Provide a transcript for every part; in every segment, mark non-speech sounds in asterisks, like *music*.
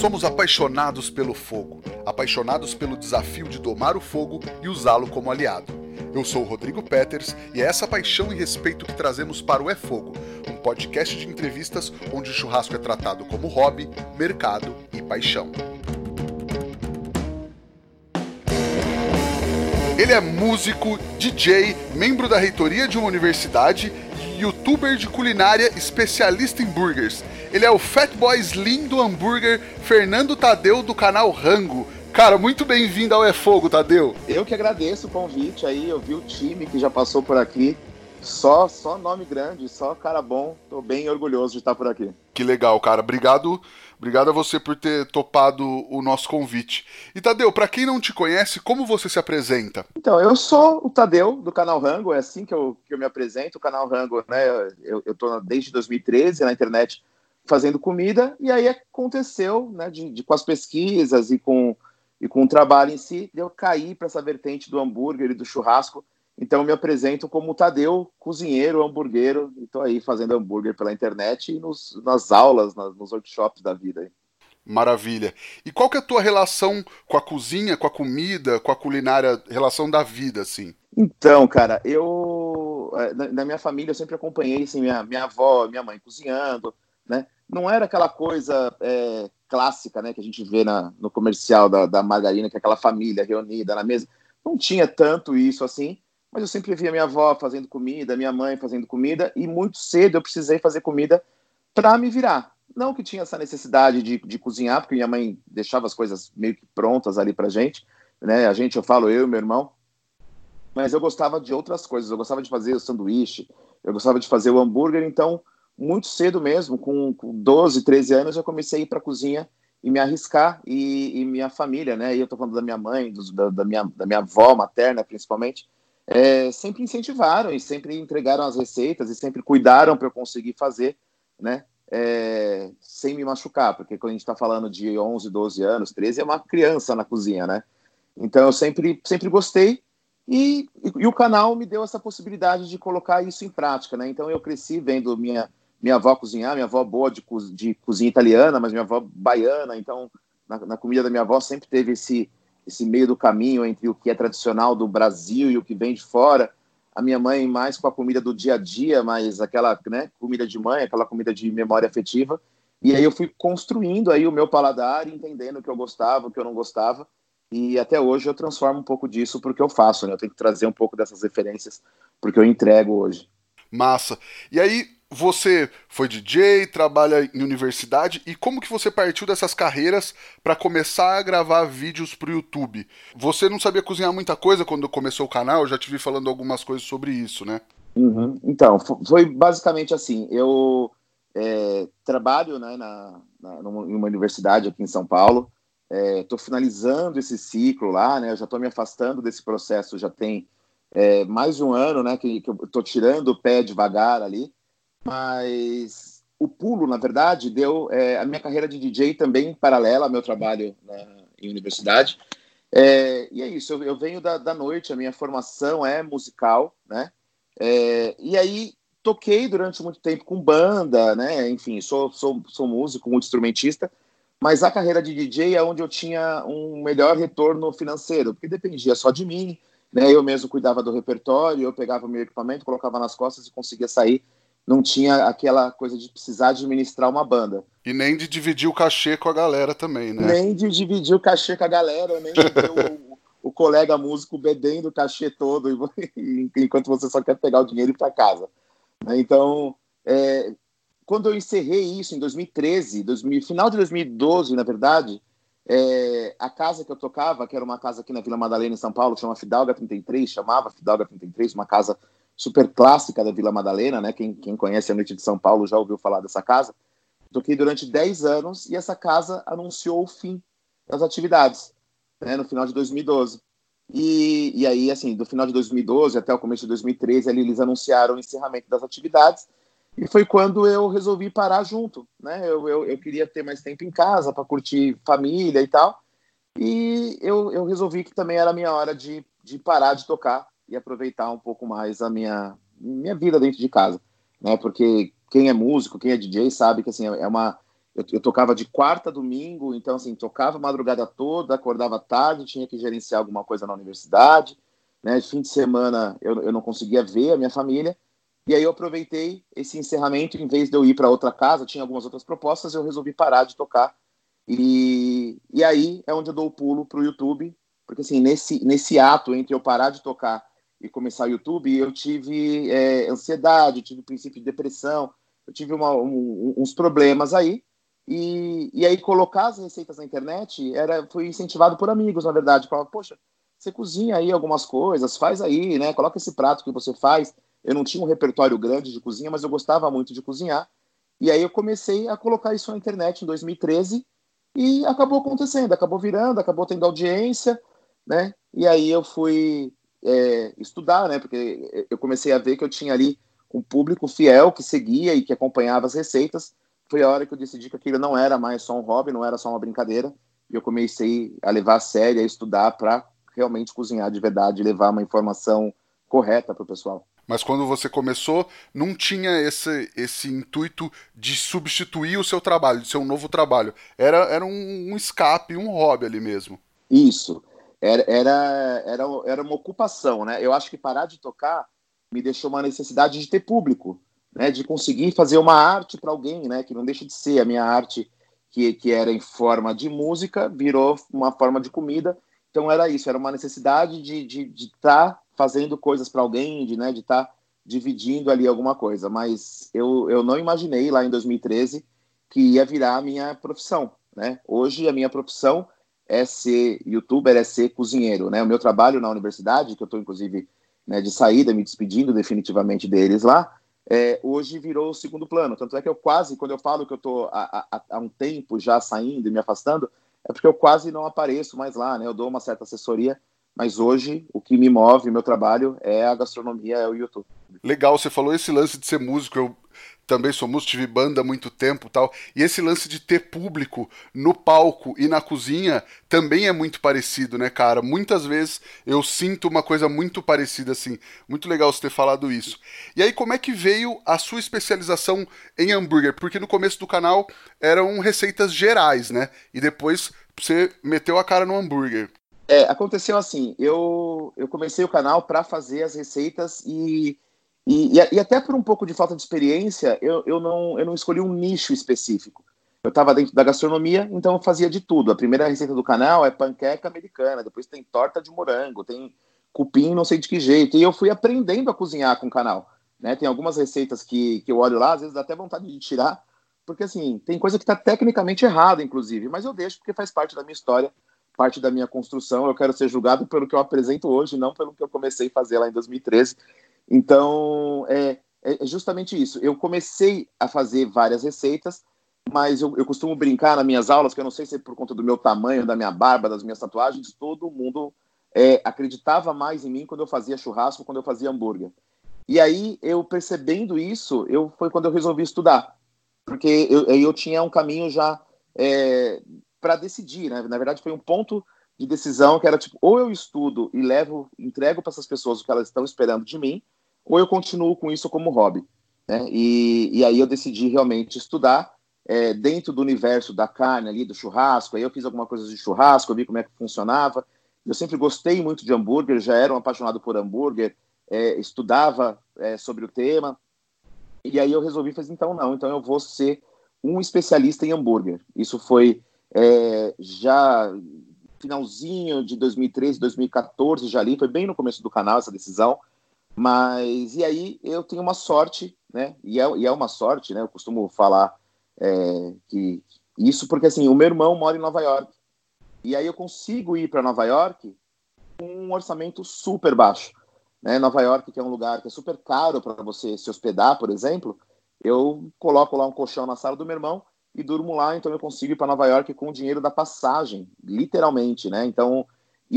Somos apaixonados pelo fogo, apaixonados pelo desafio de domar o fogo e usá-lo como aliado. Eu sou o Rodrigo Peters e é essa paixão e respeito que trazemos para o É Fogo, um podcast de entrevistas onde o churrasco é tratado como hobby, mercado e paixão. Ele é músico, DJ, membro da reitoria de uma universidade youtuber de culinária especialista em burgers. Ele é o Fat Boy Slim do hambúrguer Fernando Tadeu do canal Rango. Cara, muito bem-vindo ao É Fogo, Tadeu. Eu que agradeço o convite aí, eu vi o time que já passou por aqui. Só, só nome grande, só cara bom. Tô bem orgulhoso de estar por aqui. Que legal, cara. Obrigado, obrigado a você por ter topado o nosso convite. E Tadeu, para quem não te conhece, como você se apresenta? Então, eu sou o Tadeu do canal Rango, é assim que eu, que eu me apresento. O canal Rango, né? Eu, eu tô desde 2013 na internet fazendo comida, e aí aconteceu, né, de, de, com as pesquisas e com, e com o trabalho em si, eu caí para essa vertente do hambúrguer e do churrasco. Então eu me apresento como Tadeu, cozinheiro, hamburguero, e estou aí fazendo hambúrguer pela internet e nos, nas aulas, nas, nos workshops da vida. Maravilha. E qual que é a tua relação com a cozinha, com a comida, com a culinária, relação da vida, assim? Então, cara, eu na, na minha família eu sempre acompanhei assim, minha, minha avó, minha mãe cozinhando, né? Não era aquela coisa é, clássica, né, que a gente vê na, no comercial da, da margarina, que é aquela família reunida na mesa. Não tinha tanto isso assim, mas eu sempre via minha avó fazendo comida, minha mãe fazendo comida, e muito cedo eu precisei fazer comida para me virar. Não que tinha essa necessidade de, de cozinhar, porque minha mãe deixava as coisas meio que prontas ali pra gente, né? A gente, eu falo eu e meu irmão, mas eu gostava de outras coisas. Eu gostava de fazer o sanduíche, eu gostava de fazer o hambúrguer, então muito cedo mesmo, com, com 12, 13 anos, eu comecei a ir para a cozinha e me arriscar, e, e, minha família, né, e eu estou falando da minha mãe, dos, da, da, minha, da minha avó materna, principalmente, é, sempre incentivaram e sempre entregaram as receitas e sempre cuidaram para eu conseguir fazer, né, é, sem me machucar, porque quando a gente está falando de 11, 12 anos, 13, é uma criança na cozinha, né, então eu sempre, sempre gostei, e, e, e o canal me deu essa possibilidade de colocar isso em prática, né, então eu cresci vendo minha minha avó cozinhar, minha avó boa de, de cozinha italiana, mas minha avó baiana, então na, na, comida da minha avó sempre teve esse, esse meio do caminho entre o que é tradicional do Brasil e o que vem de fora. A minha mãe mais com a comida do dia a dia, mas aquela né, comida de mãe, aquela comida de memória afetiva. E aí eu fui construindo aí o meu paladar, entendendo o que eu gostava, o que eu não gostava. E até hoje eu transformo um pouco disso porque eu faço, né? Eu tenho que trazer um pouco dessas referências porque eu entrego hoje. Massa. E aí, você foi DJ, trabalha em universidade e como que você partiu dessas carreiras para começar a gravar vídeos para o YouTube? Você não sabia cozinhar muita coisa quando começou o canal? Eu já te vi falando algumas coisas sobre isso, né? Uhum. Então, foi basicamente assim. Eu é, trabalho né, na, na, numa universidade aqui em São Paulo. Estou é, finalizando esse ciclo lá, né? Eu já estou me afastando desse processo. Já tem é, mais de um ano, né? Que, que eu estou tirando o pé devagar ali mas o pulo, na verdade, deu é, a minha carreira de DJ também paralela ao meu trabalho na, em universidade. É, e é isso, eu, eu venho da, da, noite, a minha formação é musical, né? É, e aí toquei durante muito tempo com banda, né? Enfim, sou, sou, sou músico, muito instrumentista, mas a carreira de DJ é onde eu tinha um melhor retorno financeiro, porque dependia só de mim, né? Eu mesmo cuidava do repertório, eu pegava o meu equipamento, colocava nas costas e conseguia sair não tinha aquela coisa de precisar administrar uma banda. E nem de dividir o cachê com a galera também, né? Nem de dividir o cachê com a galera, nem de ter o, o, colega músico bebendo o cachê todo, *laughs* enquanto você só quer pegar o dinheiro e ir para casa. Né? Então, é, quando eu encerrei isso em 2013, 2000, final de 2012, na verdade, é, a casa que eu tocava, que era uma casa aqui na Vila Madalena, em São Paulo, chama Fidalga 33, chamava Fidalga 33, uma casa super clássica da Vila Madalena, né? Quem, quem conhece a Noite de São Paulo já ouviu falar dessa casa. Toquei durante 10 anos e essa casa anunciou o fim das atividades, né? No final de 2012. E, e aí, assim, do final de 2012 até o começo de 2013, ali, eles anunciaram o encerramento das atividades. E foi quando eu resolvi parar junto, né? Eu, eu, eu queria ter mais tempo em casa para curtir família e tal. E eu, eu resolvi que também era a minha hora de, de parar de tocar e aproveitar um pouco mais a minha, minha vida dentro de casa, né? Porque quem é músico, quem é DJ sabe que assim é uma eu, eu, tocava de quarta a domingo, então assim, tocava a madrugada toda, acordava tarde, tinha que gerenciar alguma coisa na universidade, né? Fim de semana eu, eu não conseguia ver a minha família. E aí eu aproveitei esse encerramento, em vez de eu ir para outra casa, tinha algumas outras propostas, eu resolvi parar de tocar. E, e aí é onde eu dou o pulo para o YouTube, porque assim, nesse, nesse ato entre eu parar de tocar e começar o YouTube, eu tive é, ansiedade, tive princípio de depressão, eu tive uma, um, uns problemas aí, e, e aí colocar as receitas na internet era foi incentivado por amigos, na verdade. Falava, poxa, você cozinha aí algumas coisas, faz aí, né? Coloca esse prato que você faz. Eu não tinha um repertório grande de cozinha, mas eu gostava muito de cozinhar. E aí eu comecei a colocar isso na internet em 2013 e acabou acontecendo, acabou virando, acabou tendo audiência, né? E aí eu fui é, estudar, né? Porque eu comecei a ver que eu tinha ali um público fiel que seguia e que acompanhava as receitas foi a hora que eu decidi que aquilo não era mais só um hobby, não era só uma brincadeira, e eu comecei a levar a sério, a estudar para realmente cozinhar de verdade, levar uma informação correta para o pessoal. Mas quando você começou, não tinha esse, esse intuito de substituir o seu trabalho, de ser um novo trabalho. Era, era um, um escape, um hobby ali mesmo. Isso. Era, era, era, era uma ocupação, né? Eu acho que parar de tocar me deixou uma necessidade de ter público né, de conseguir fazer uma arte para alguém, né, que não deixa de ser a minha arte que, que era em forma de música, virou uma forma de comida. Então era isso, era uma necessidade de estar de, de tá fazendo coisas para alguém, de né, de estar tá dividindo ali alguma coisa. Mas eu, eu não imaginei lá em 2013 que ia virar a minha profissão. Né? Hoje a minha profissão é ser youtuber, é ser cozinheiro. Né? O meu trabalho na universidade, que eu estou inclusive né, de saída, me despedindo definitivamente deles lá, é, hoje virou o segundo plano. Tanto é que eu quase, quando eu falo que eu estou há, um tempo já saindo e me afastando, é porque eu quase não apareço mais lá, né? Eu dou uma certa assessoria, mas hoje o que me move, meu trabalho, é a gastronomia, é o YouTube. Legal, você falou esse lance de ser músico. Eu também sou músico, tive banda há muito tempo tal. E esse lance de ter público no palco e na cozinha também é muito parecido, né, cara? Muitas vezes eu sinto uma coisa muito parecida assim. Muito legal você ter falado isso. E aí, como é que veio a sua especialização em hambúrguer? Porque no começo do canal eram receitas gerais, né? E depois você meteu a cara no hambúrguer. É, aconteceu assim, eu, eu comecei o canal para fazer as receitas e e, e, e, até por um pouco de falta de experiência, eu, eu, não, eu não escolhi um nicho específico. Eu estava dentro da gastronomia, então eu fazia de tudo. A primeira receita do canal é panqueca americana, depois tem torta de morango, tem cupim não sei de que jeito. E eu fui aprendendo a cozinhar com o canal. Né? Tem algumas receitas que, que eu olho lá, às vezes dá até vontade de tirar, porque assim, tem coisa que está tecnicamente errada, inclusive, mas eu deixo porque faz parte da minha história, parte da minha construção. Eu quero ser julgado pelo que eu apresento hoje, não pelo que eu comecei a fazer lá em 2013. Então, é, é justamente isso. Eu comecei a fazer várias receitas, mas eu, eu, costumo brincar nas minhas aulas, que eu não sei se é por conta do meu tamanho, da minha barba, das minhas tatuagens, todo mundo é, acreditava mais em mim quando eu fazia churrasco, quando eu fazia hambúrguer. E aí, eu percebendo isso, eu foi quando eu resolvi estudar, porque eu, eu tinha um caminho já é, para decidir, né? Na verdade, foi um ponto de decisão que era tipo, ou eu estudo e levo, entrego para essas pessoas o que elas estão esperando de mim, ou eu continuo com isso como hobby. Né? E, e aí eu decidi realmente estudar é, dentro do universo da carne ali, do churrasco. Aí eu fiz alguma coisa de churrasco, eu vi como é que funcionava. Eu sempre gostei muito de hambúrguer, já era um apaixonado por hambúrguer, é, estudava é, sobre o tema. E aí eu resolvi fazer, então não, então eu vou ser um especialista em hambúrguer. Isso foi é, já finalzinho de 2013, 2014 já ali, foi bem no começo do canal essa decisão. Mas, e aí eu tenho uma sorte, né? E é, e é uma sorte, né? Eu costumo falar é, que isso porque, assim, o meu irmão mora em Nova York. E aí eu consigo ir para Nova York com um orçamento super baixo. Né? Nova York, que é um lugar que é super caro para você se hospedar, por exemplo, eu coloco lá um colchão na sala do meu irmão e durmo lá, então eu consigo ir para Nova York com o dinheiro da passagem, literalmente, né? Então,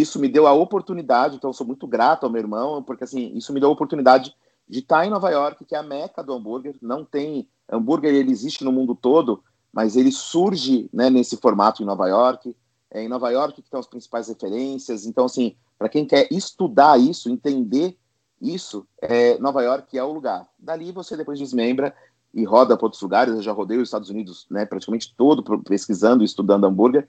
isso me deu a oportunidade, então sou muito grato ao meu irmão, porque assim, isso me deu a oportunidade de estar em Nova York, que é a meca do hambúrguer. Não tem hambúrguer, ele existe no mundo todo, mas ele surge né, nesse formato em Nova York. É em Nova York que estão as principais referências. Então, assim, para quem quer estudar isso, entender isso, é, Nova York é o lugar. Dali você depois desmembra e roda para outros lugares. Eu já rodei os Estados Unidos, né, praticamente todo pesquisando e estudando hambúrguer.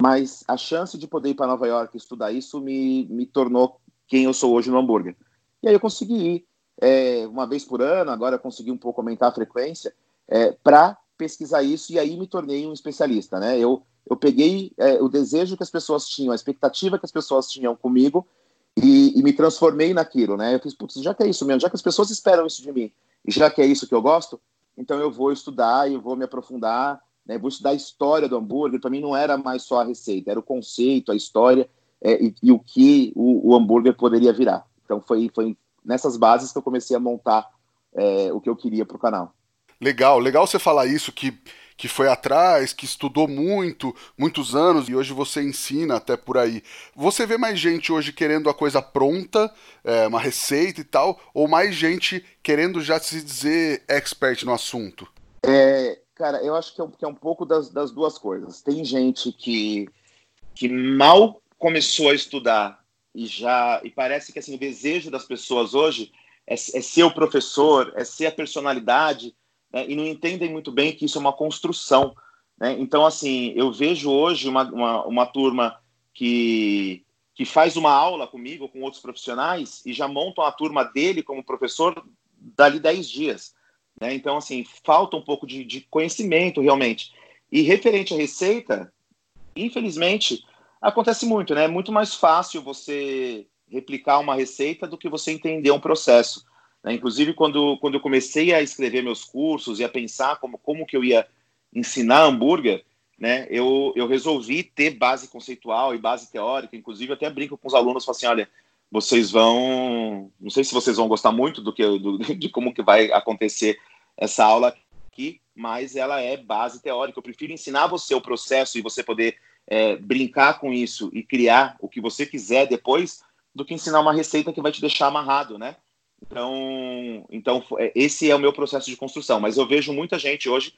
Mas a chance de poder ir para Nova York estudar isso me, me tornou quem eu sou hoje no hambúrguer. E aí eu consegui ir é, uma vez por ano, agora consegui um pouco aumentar a frequência, é, para pesquisar isso e aí me tornei um especialista. Né? Eu, eu peguei é, o desejo que as pessoas tinham, a expectativa que as pessoas tinham comigo e, e me transformei naquilo. Né? Eu fiz, putz, já que é isso mesmo, já que as pessoas esperam isso de mim, já que é isso que eu gosto, então eu vou estudar e vou me aprofundar, né? vou estudar a história do hambúrguer. Para mim não era mais só a receita, era o conceito, a história é, e, e, o que o, o, hambúrguer poderia virar. Então foi, foi nessas bases que eu comecei a montar é, o que eu queria para o canal. Legal, legal você falar isso, que, que foi atrás, que estudou muito, muitos anos, e hoje você ensina até por aí. Você vê mais gente hoje querendo a coisa pronta, é, uma receita e tal, ou mais gente querendo já se dizer expert no assunto? É, cara, eu acho que é um, que é um pouco das, das duas coisas. Tem gente que, que mal começou a estudar e já e parece que assim o desejo das pessoas hoje é, é ser o professor, é ser a personalidade, né, e não entendem muito bem que isso é uma construção. Né? Então, assim, eu vejo hoje uma, uma, uma turma que, que faz uma aula comigo, com outros profissionais, e já montam a turma dele como professor dali 10 dias. Né? Então, assim, falta um pouco de, de conhecimento realmente. E referente à receita, infelizmente, acontece muito, né? É muito mais fácil você replicar uma receita do que você entender um processo. Né? Inclusive, quando, quando eu comecei a escrever meus cursos e a pensar como, como que eu ia ensinar hambúrguer, né, eu, eu resolvi ter base conceitual e base teórica. Inclusive, até brinco com os alunos, falo assim, olha, vocês vão... Não sei se vocês vão gostar muito do que do, *laughs* de como que vai acontecer essa aula aqui, mas ela é base teórica. Eu prefiro ensinar você o processo e você poder é, brincar com isso e criar o que você quiser depois, do que ensinar uma receita que vai te deixar amarrado, né? Então, então é, esse é o meu processo de construção. Mas eu vejo muita gente hoje,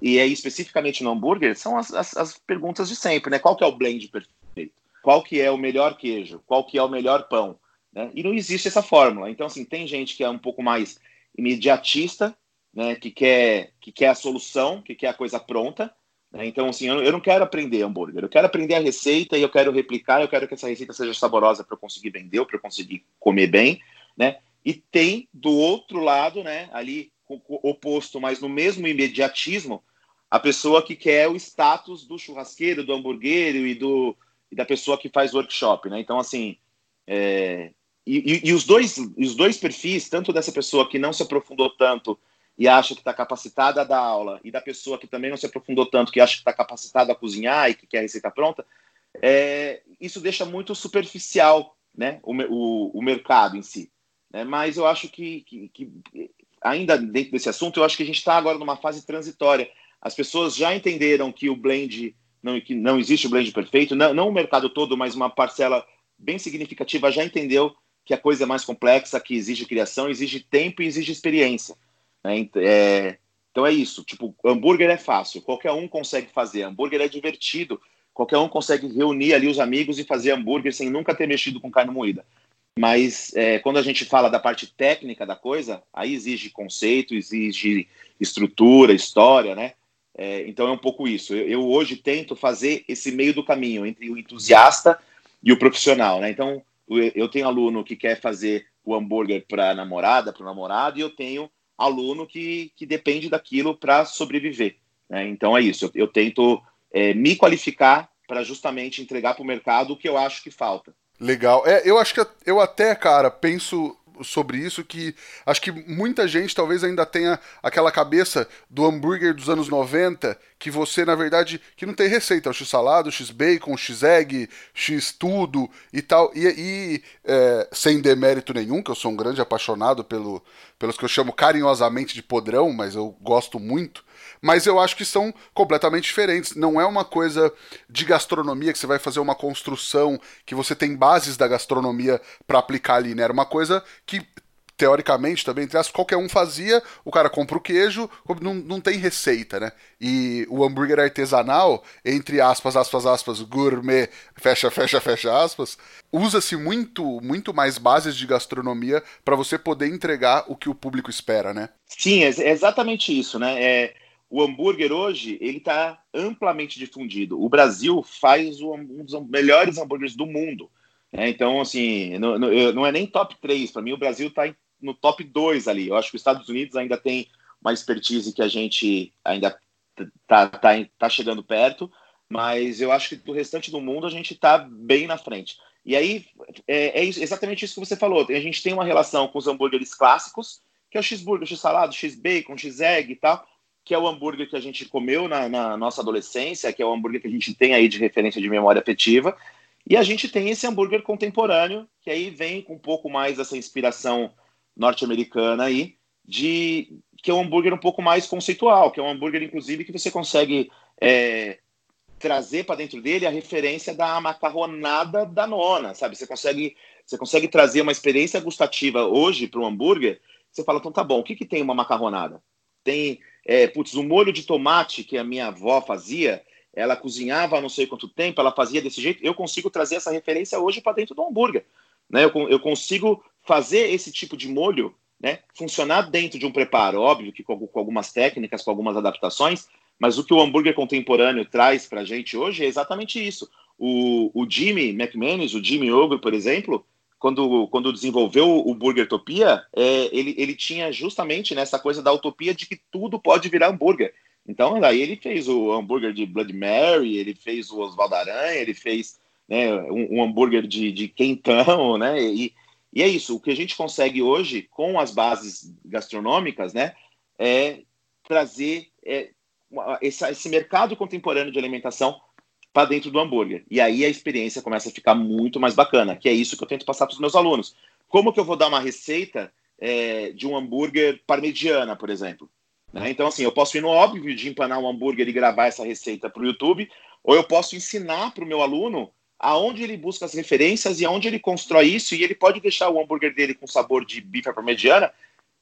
e aí especificamente no hambúrguer, são as, as, as perguntas de sempre, né? Qual que é o blend perfeito? Qual que é o melhor queijo? Qual que é o melhor pão? Né? E não existe essa fórmula. Então, assim, tem gente que é um pouco mais imediatista, né? Que quer, que quer a solução, que quer a coisa pronta. Né? Então, assim, eu, eu não quero aprender hambúrguer. Eu quero aprender a receita e eu quero replicar. Eu quero que essa receita seja saborosa para eu conseguir vender, para eu conseguir comer bem, né? E tem do outro lado, né, ali oposto, mas no mesmo imediatismo, a pessoa que quer o status do churrasqueiro, do hamburguero e, do, e da pessoa que faz workshop, né? Então, assim, é, e, e, e, os, dois, os dois perfis, tanto dessa pessoa que não se aprofundou tanto e acha que está capacitada a dar aula, e da pessoa que também não se aprofundou tanto, que acha que está capacitada a cozinhar e que quer a receita pronta, é, isso deixa muito superficial né, o, o, o mercado em si. Né? Mas eu acho que, que, que, ainda dentro desse assunto, eu acho que a gente está agora numa fase transitória. As pessoas já entenderam que o blend, não, que não existe o blend perfeito, não, não o mercado todo, mas uma parcela bem significativa já entendeu que a coisa é mais complexa, que exige criação, exige tempo e exige experiência. Né? É, então é isso. Tipo, hambúrguer é fácil, qualquer um consegue fazer. Hambúrguer é divertido, qualquer um consegue reunir ali os amigos e fazer hambúrguer sem nunca ter mexido com carne moída. Mas é, quando a gente fala da parte técnica da coisa, aí exige conceito, exige estrutura, história, né? É, então é um pouco isso. Eu, eu, hoje tento fazer esse meio do caminho entre o entusiasta e o profissional, né? Então eu tenho aluno que quer fazer o hambúrguer para namorada, para o namorado, e eu tenho aluno que, que depende daquilo para sobreviver. Né? Então é isso. Eu, eu tento é, me qualificar para justamente entregar para o mercado o que eu acho que falta. Legal. É, eu acho que eu até, cara, penso sobre isso que acho que muita gente talvez ainda tenha aquela cabeça do hambúrguer dos anos 90 que você na verdade que não tem receita, salado, o x bacon, o x egg, x tudo e tal. E, e é, sem demérito nenhum, que eu sou um grande apaixonado pelo pelos que eu chamo carinhosamente de podrão, mas eu gosto muito mas eu acho que são completamente diferentes. Não é uma coisa de gastronomia que você vai fazer uma construção que você tem bases da gastronomia para aplicar ali, né? Era uma coisa que teoricamente também, entre as, qualquer um fazia, o cara compra o queijo, não, não tem receita, né? E o hambúrguer artesanal, entre aspas, aspas, aspas, gourmet, fecha, fecha, fecha aspas, usa-se muito, muito mais bases de gastronomia para você poder entregar o que o público espera, né? Sim, é exatamente isso, né? É, o hambúrguer hoje, ele está amplamente difundido. O Brasil faz um dos melhores hambúrgueres do mundo. Né? Então, assim, não, não, é nem top 3. Para mim, o Brasil está no top 2 ali. Eu acho que os Estados Unidos ainda tem uma expertise que a gente ainda tá, tá, tá chegando perto, mas eu acho que do restante do mundo a gente está bem na frente. E aí é, é, exatamente isso que você falou. A gente tem uma relação com os hambúrgueres clássicos, que é o cheeseburger, o x-salado, x-bacon, x-egg e tal, que é o hambúrguer que a gente comeu na, na, nossa adolescência, que é o hambúrguer que a gente tem aí de referência de memória afetiva. E a gente tem esse hambúrguer contemporâneo, que aí vem com um pouco mais dessa inspiração norte-americana aí, de que é um hambúrguer um pouco mais conceitual, que é um hambúrguer, inclusive, que você consegue é, trazer para dentro dele a referência da macarronada da nona, sabe? Você consegue, você consegue trazer uma experiência gustativa hoje para um hambúrguer. Você fala, então tá bom, o que, que tem uma macarronada? Tem, é, putz, o um molho de tomate que a minha avó fazia, ela cozinhava há não sei quanto tempo, ela fazia desse jeito. Eu consigo trazer essa referência hoje para dentro do hambúrguer. Né? Eu, eu consigo fazer esse tipo de molho né, funcionar dentro de um preparo, óbvio que com, com, algumas técnicas, com algumas adaptações, mas o que o hambúrguer contemporâneo traz para a gente hoje é exatamente isso. O, o Jimmy McManus, o Jimmy Ogre, por exemplo, quando, quando desenvolveu o Burger Topia, é, ele, ele tinha justamente nessa coisa da utopia de que tudo pode virar hambúrguer. Então, daí ele fez o hambúrguer de Blood Mary, ele fez o Oswaldo Aranha, ele fez né, um, um, hambúrguer de, de quentão, né? E, e é isso. O que a gente consegue hoje, com as bases gastronômicas, né, é trazer é, esse mercado contemporâneo de alimentação para dentro do hambúrguer. E aí a experiência começa a ficar muito mais bacana, que é isso que eu tento passar para os meus alunos. Como que eu vou dar uma receita é, de um hambúrguer parmegiana, por exemplo? Né? Então, assim, eu posso ir no óbvio de empanar um hambúrguer e gravar essa receita para o YouTube, ou eu posso ensinar para o meu aluno aonde ele busca as referências e aonde ele constrói isso, e ele pode deixar o hambúrguer dele com sabor de bife parmegiana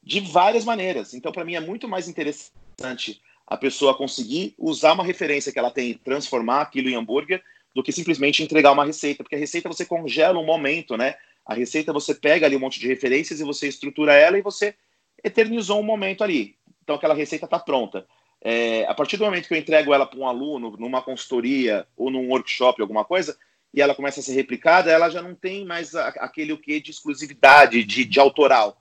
de várias maneiras. Então, para mim, é muito mais interessante a pessoa conseguir usar uma referência que ela tem e transformar aquilo em hambúrguer do que simplesmente entregar uma receita, porque a receita você congela um momento, né? A receita você pega ali um monte de referências e você estrutura ela e você eternizou um momento ali. Então aquela receita está pronta. É, a partir do momento que eu entrego ela para um aluno, numa consultoria ou num workshop, alguma coisa, e ela começa a ser replicada, ela já não tem mais a, aquele o que de exclusividade, de, de autoral.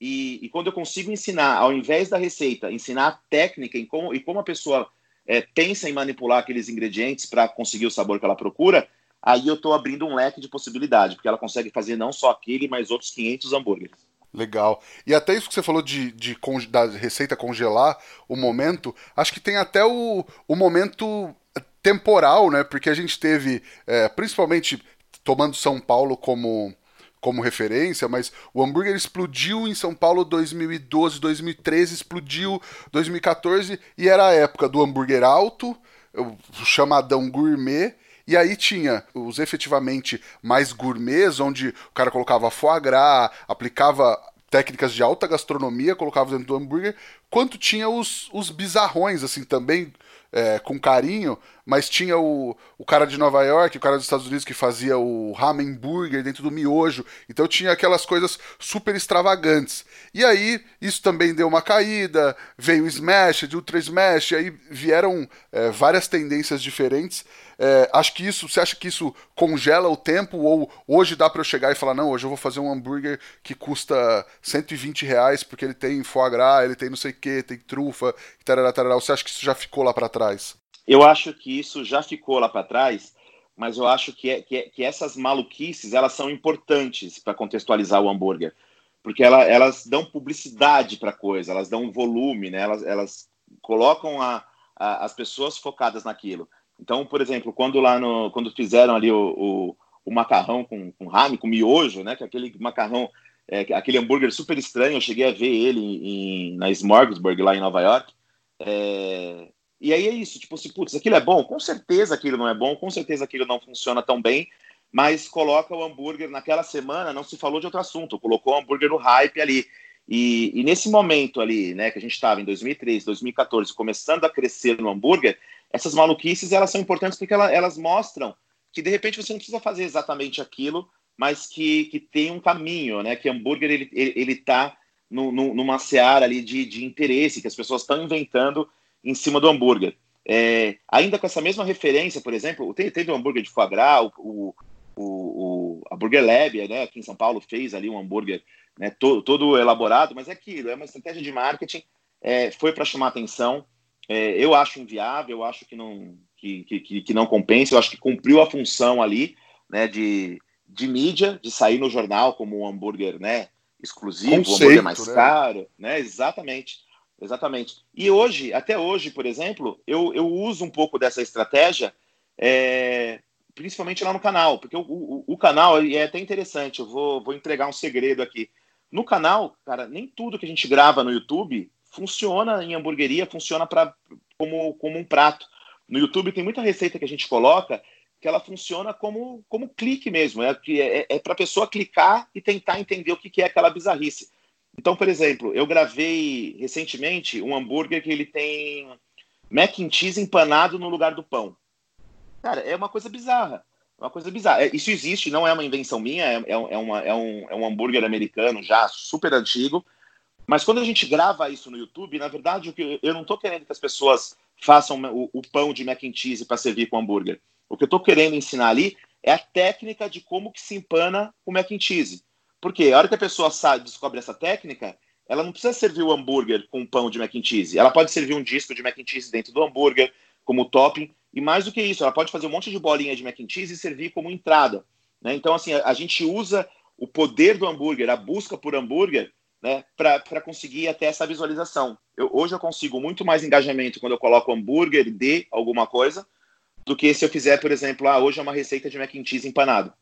E, e, quando eu consigo ensinar, ao invés da receita, ensinar a técnica em como, e como a pessoa é, pensa em manipular aqueles ingredientes para conseguir o sabor que ela procura, aí eu estou abrindo um leque de possibilidade, porque ela consegue fazer não só aquele, mas outros 500 hambúrgueres. Legal. E até isso que você falou de, de, da receita congelar, o momento, acho que tem até o, o momento temporal, né? Porque a gente teve, é, principalmente tomando São Paulo como, como referência, mas o hambúrguer explodiu em São Paulo 2012, 2013, explodiu 2014 e era a época do hambúrguer alto, o chamadão gourmet. E aí tinha os efetivamente mais gourmets, onde o cara colocava foie gras, aplicava técnicas de alta gastronomia, colocava dentro do hambúrguer, quanto tinha os, os bizarrões, assim, também é, com carinho, mas tinha o, o cara de Nova York, o cara dos Estados Unidos que fazia o ramen burger dentro do miojo, então tinha aquelas coisas super extravagantes. E aí isso também deu uma caída, veio o Smash, o Ultra Smash, aí vieram é, várias tendências diferentes. É, acho que isso, você acha que isso congela o tempo ou hoje dá para eu chegar e falar não, hoje eu vou fazer um hambúrguer que custa 120 reais porque ele tem foie gras, ele tem não sei o que, tem trufa, tarará, tarará. Você acha que isso já ficou lá para trás? Eu acho que isso já ficou lá para trás, mas eu acho que, é, que, é, que essas maluquices elas são importantes para contextualizar o hambúrguer, porque ela, elas dão publicidade para a coisa, elas dão volume, né? elas, elas colocam a, a, as pessoas focadas naquilo. Então, por exemplo, quando lá no, quando fizeram ali o, o, o macarrão com, com rame, com miojo, né, que é aquele macarrão, é, aquele hambúrguer super estranho, eu cheguei a ver ele em, na Smorgasburg lá em Nova York. É, e aí é isso, tipo assim, putz, aquilo é bom? Com certeza aquilo não é bom, com certeza aquilo não funciona tão bem, mas coloca o hambúrguer naquela semana, não se falou de outro assunto, colocou o hambúrguer no hype ali. E, e nesse momento ali, né, que a gente estava em 2013, 2014, começando a crescer no hambúrguer, essas maluquices elas são importantes porque elas, elas mostram que de repente você não precisa fazer exatamente aquilo, mas que, que tem um caminho, né? Que hambúrguer ele, ele, ele tá no, no, numa seara ali de, de interesse, que as pessoas estão inventando em cima do hambúrguer. É, ainda com essa mesma referência, por exemplo, teve, um hambúrguer de foie gras, o, o, o, a Burger Lab, né, aqui em São Paulo, fez ali um hambúrguer né, todo, todo elaborado, mas é aquilo, é uma estratégia de marketing, é, foi para chamar atenção. É, eu acho inviável, eu acho que não, que, que, que não compensa, eu acho que cumpriu a função ali né, de, de mídia, de sair no jornal como um hambúrguer né, exclusivo, Conceito, um hambúrguer mais né? caro, né? Exatamente. Exatamente. E hoje, até hoje, por exemplo, eu, eu uso um pouco dessa estratégia, é, principalmente lá no canal, porque o, o, o, canal é até interessante. Eu vou, vou entregar um segredo aqui. No canal, cara, nem tudo que a gente grava no YouTube funciona em hamburgueria, funciona pra, como, como um prato. No YouTube tem muita receita que a gente coloca que ela funciona como, como clique mesmo. É, é, é para a pessoa clicar e tentar entender o que, que é aquela bizarrice. Então, por exemplo, eu gravei recentemente um hambúrguer que ele tem mac and cheese empanado no lugar do pão. Cara, é uma coisa bizarra. Uma coisa bizarra. É, isso existe, não é uma invenção minha, é, é, é, uma, é, um, é um hambúrguer americano já super antigo. Mas quando a gente grava isso no YouTube, na verdade, eu não estou querendo que as pessoas façam o, o pão de mac and cheese para servir com hambúrguer. O que eu estou querendo ensinar ali é a técnica de como que se empana o mac and cheese. Porque a hora que a pessoa sabe, descobre essa técnica, ela não precisa servir o hambúrguer com pão de mac and cheese. Ela pode servir um disco de mac and cheese dentro do hambúrguer como topping. E mais do que isso, ela pode fazer um monte de bolinha de mac and cheese e servir como entrada. Né? Então, assim, a, a, gente usa o poder do hambúrguer, a busca por hambúrguer, né, para conseguir até essa visualização. Eu, hoje eu consigo muito mais engajamento quando eu coloco hambúrguer de alguma coisa do que se eu fizer, por exemplo, ah, hoje é uma receita de mac and cheese empanado.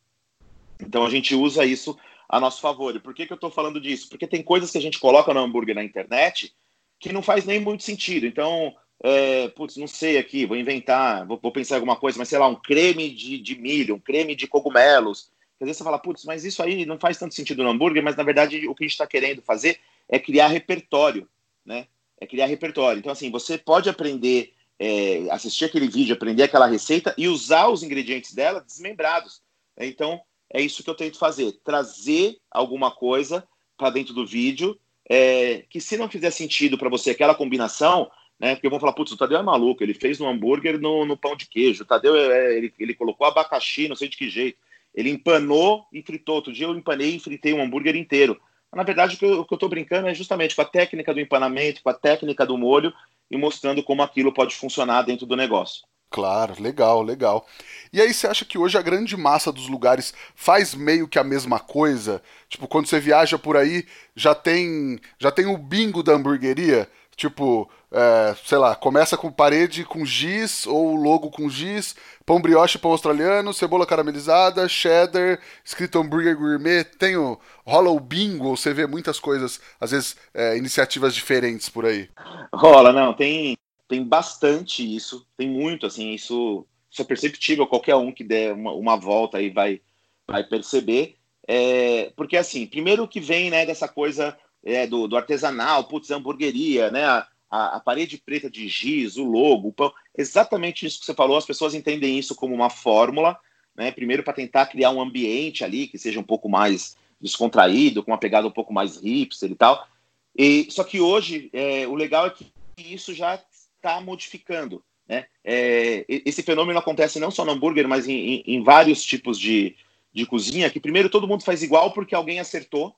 Então a gente usa isso a nosso favor. E por que, que eu estou falando disso? Porque tem coisas que a gente coloca no hambúrguer na internet que não faz nem muito sentido. Então, é, putz, não sei aqui, vou inventar, vou, vou, pensar alguma coisa, mas sei lá, um creme de, de milho, um creme de cogumelos. Às vezes você fala, putz, mas isso aí não faz tanto sentido no hambúrguer, mas na verdade o que a gente está querendo fazer é criar repertório, né? É criar repertório. Então, assim, você pode aprender, é, assistir aquele vídeo, aprender aquela receita e usar os ingredientes dela desmembrados. Então, é isso que eu tento fazer: trazer alguma coisa para dentro do vídeo é, que, se não fizer sentido para você aquela combinação, né? Porque vão falar, putz, o Tadeu é maluco, ele fez um hambúrguer no, no pão de queijo, o Tadeu, é, é, ele, ele colocou abacaxi, não sei de que jeito, ele empanou e fritou. Outro dia eu empanei e fritei um hambúrguer inteiro. Na verdade, o que eu estou brincando é justamente com a técnica do empanamento, com a técnica do molho e mostrando como aquilo pode funcionar dentro do negócio. Claro, legal, legal. E aí você acha que hoje a grande massa dos lugares faz meio que a mesma coisa? Tipo, quando você viaja por aí, já tem já tem o bingo da hamburgueria? Tipo, é, sei lá, começa com parede com giz ou logo com giz, pão brioche, pão australiano, cebola caramelizada, cheddar, escrito hambúrguer gourmet, tem o, rola o bingo, você vê muitas coisas, às vezes é, iniciativas diferentes por aí. Rola, não, tem tem bastante isso, tem muito, assim, isso, isso é perceptível, qualquer um que der uma, uma volta aí vai, vai perceber, é, porque assim, primeiro que vem, né, dessa coisa é, do, do, artesanal, putz, hamburgueria, né, a, a, a, parede preta de giz, o logo, o pão, exatamente isso que você falou, as pessoas entendem isso como uma fórmula, né, primeiro para tentar criar um ambiente ali que seja um pouco mais descontraído, com uma pegada um pouco mais hipster e tal, e, só que hoje, é, o legal é que isso já está modificando. Né? É, esse fenômeno acontece não só no hambúrguer, mas em, em, em, vários tipos de, de cozinha, que primeiro todo mundo faz igual porque alguém acertou.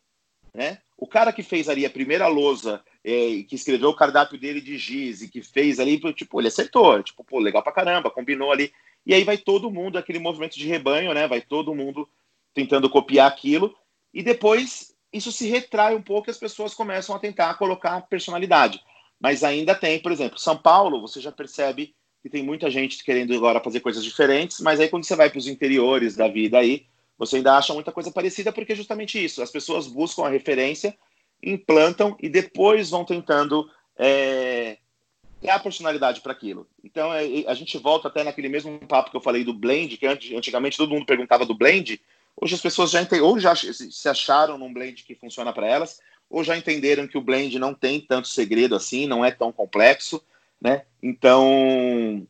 Né? O cara que fez ali a primeira lousa, é, que escreveu o cardápio dele de giz e que fez ali, tipo, ele acertou, tipo, pô, legal pra caramba, combinou ali. E aí vai todo mundo, aquele movimento de rebanho, né? Vai todo mundo tentando copiar aquilo. E depois isso se retrai um pouco e as pessoas começam a tentar colocar personalidade. Mas ainda tem, por exemplo, São Paulo, você já percebe que tem muita gente querendo agora fazer coisas diferentes, mas aí quando você vai para os interiores da vida aí, você ainda acha muita coisa parecida, porque é justamente isso. As pessoas buscam a referência, implantam e depois vão tentando é, dar personalidade para aquilo. Então é, a gente volta até naquele mesmo papo que eu falei do blend, que antigamente todo mundo perguntava do blend. Hoje as pessoas já ou já se acharam num blend que funciona para elas, ou já entenderam que o blend não tem tanto segredo assim, não é tão complexo, né? Então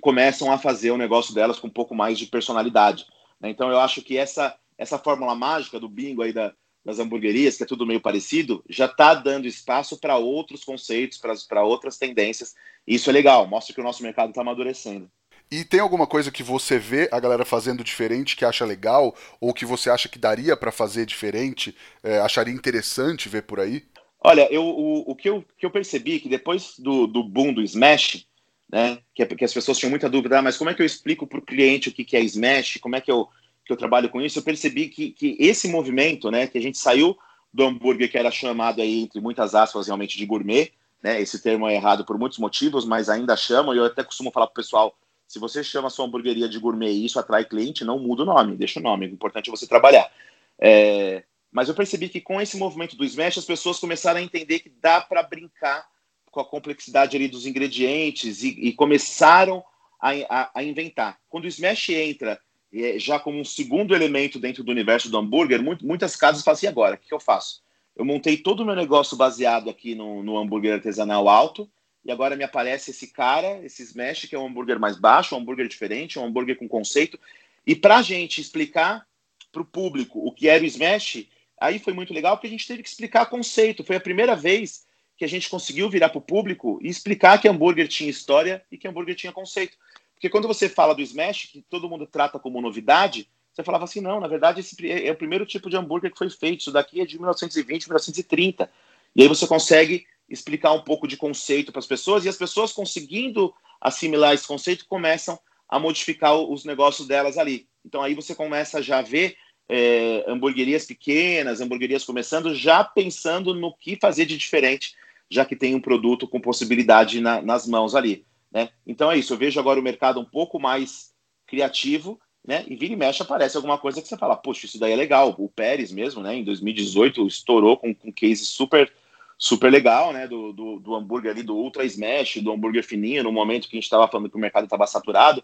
começam a fazer o negócio delas com um pouco mais de personalidade. Né? Então eu acho que essa essa fórmula mágica do bingo aí da, das hamburguerias, que é tudo meio parecido, já está dando espaço para outros conceitos, para outras tendências. E isso é legal, mostra que o nosso mercado está amadurecendo. E tem alguma coisa que você vê a galera fazendo diferente que acha legal, ou que você acha que daria para fazer diferente, é, acharia interessante ver por aí? Olha, eu, o, o que, eu, que eu percebi que depois do, do boom do Smash, né, que, que as pessoas tinham muita dúvida, ah, mas como é que eu explico para o cliente o que, que é Smash, como é que eu que eu trabalho com isso, eu percebi que, que esse movimento, né, que a gente saiu do hambúrguer que era chamado aí, entre muitas aspas, realmente de gourmet, né, esse termo é errado por muitos motivos, mas ainda chama, e eu até costumo falar para o pessoal, se você chama a sua hamburgueria de gourmet e isso atrai cliente, não muda o nome, deixa o nome, o importante é você trabalhar. É, mas eu percebi que com esse movimento do Smash, as pessoas começaram a entender que dá para brincar com a complexidade ali dos ingredientes e, e começaram a, a, a, inventar. Quando o Smash entra é, já como um segundo elemento dentro do universo do hambúrguer, muito, muitas casas falam assim, agora, o que, que, eu faço? Eu montei todo o meu negócio baseado aqui no, no hambúrguer artesanal alto, e agora me aparece esse cara, esse Smash, que é um hambúrguer mais baixo, um hambúrguer diferente, um hambúrguer com conceito. E para a gente explicar para o público o que era o Smash, aí foi muito legal, porque a gente teve que explicar conceito. Foi a primeira vez que a gente conseguiu virar para o público e explicar que hambúrguer tinha história e que hambúrguer tinha conceito. Porque quando você fala do Smash, que todo mundo trata como novidade, você falava assim, não, na verdade esse é o primeiro tipo de hambúrguer que foi feito, isso daqui é de 1920, 1930. E aí você consegue explicar um pouco de conceito para as pessoas, e as pessoas conseguindo assimilar esse conceito começam a modificar os negócios delas ali. Então aí você começa já a ver é, hamburguerias pequenas, hamburguerias começando, já pensando no que fazer de diferente, já que tem um produto com possibilidade na, nas mãos ali. Né? Então é isso, eu vejo agora o mercado um pouco mais criativo, né? E vira e mexe aparece alguma coisa que você fala, poxa, isso daí é legal. O Pérez mesmo, né? Em 2018 estourou com, um case super super legal, né? Do, do, do, hambúrguer ali, do Ultra Smash, do hambúrguer fininho, no momento que a gente estava falando que o mercado estava saturado.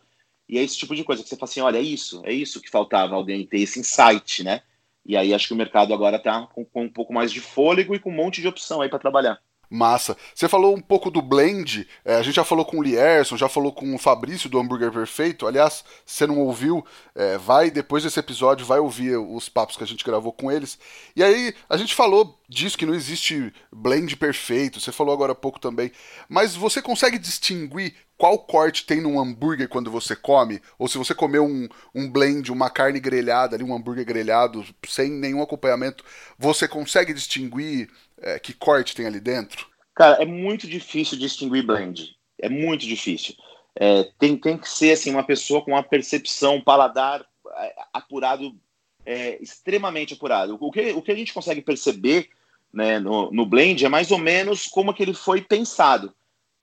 E é esse tipo de coisa que você fala assim, olha, é isso, é isso que faltava alguém ter esse insight, né? E aí acho que o mercado agora está com, com um pouco mais de fôlego e com um monte de opção aí para trabalhar. Massa. Você falou um pouco do blend. É, a gente já falou com o Lierson, já falou com o Fabrício do Hambúrguer Perfeito. Aliás, se você não ouviu, é, vai depois desse episódio, vai ouvir os papos que a gente gravou com eles. E aí, a gente falou disso que não existe blend perfeito. Você falou agora há pouco também. Mas você consegue distinguir qual corte tem num hambúrguer quando você come? Ou se você comer um, um blend, uma carne grelhada ali, um hambúrguer grelhado, sem nenhum acompanhamento, você consegue distinguir é, que corte tem ali dentro? Cara, é muito difícil distinguir blend. É muito difícil. É, tem, tem que ser assim, uma pessoa com uma percepção, um paladar é, apurado, é, extremamente apurado. O que, o que a gente consegue perceber né, no, no blend é mais ou menos como que ele foi pensado.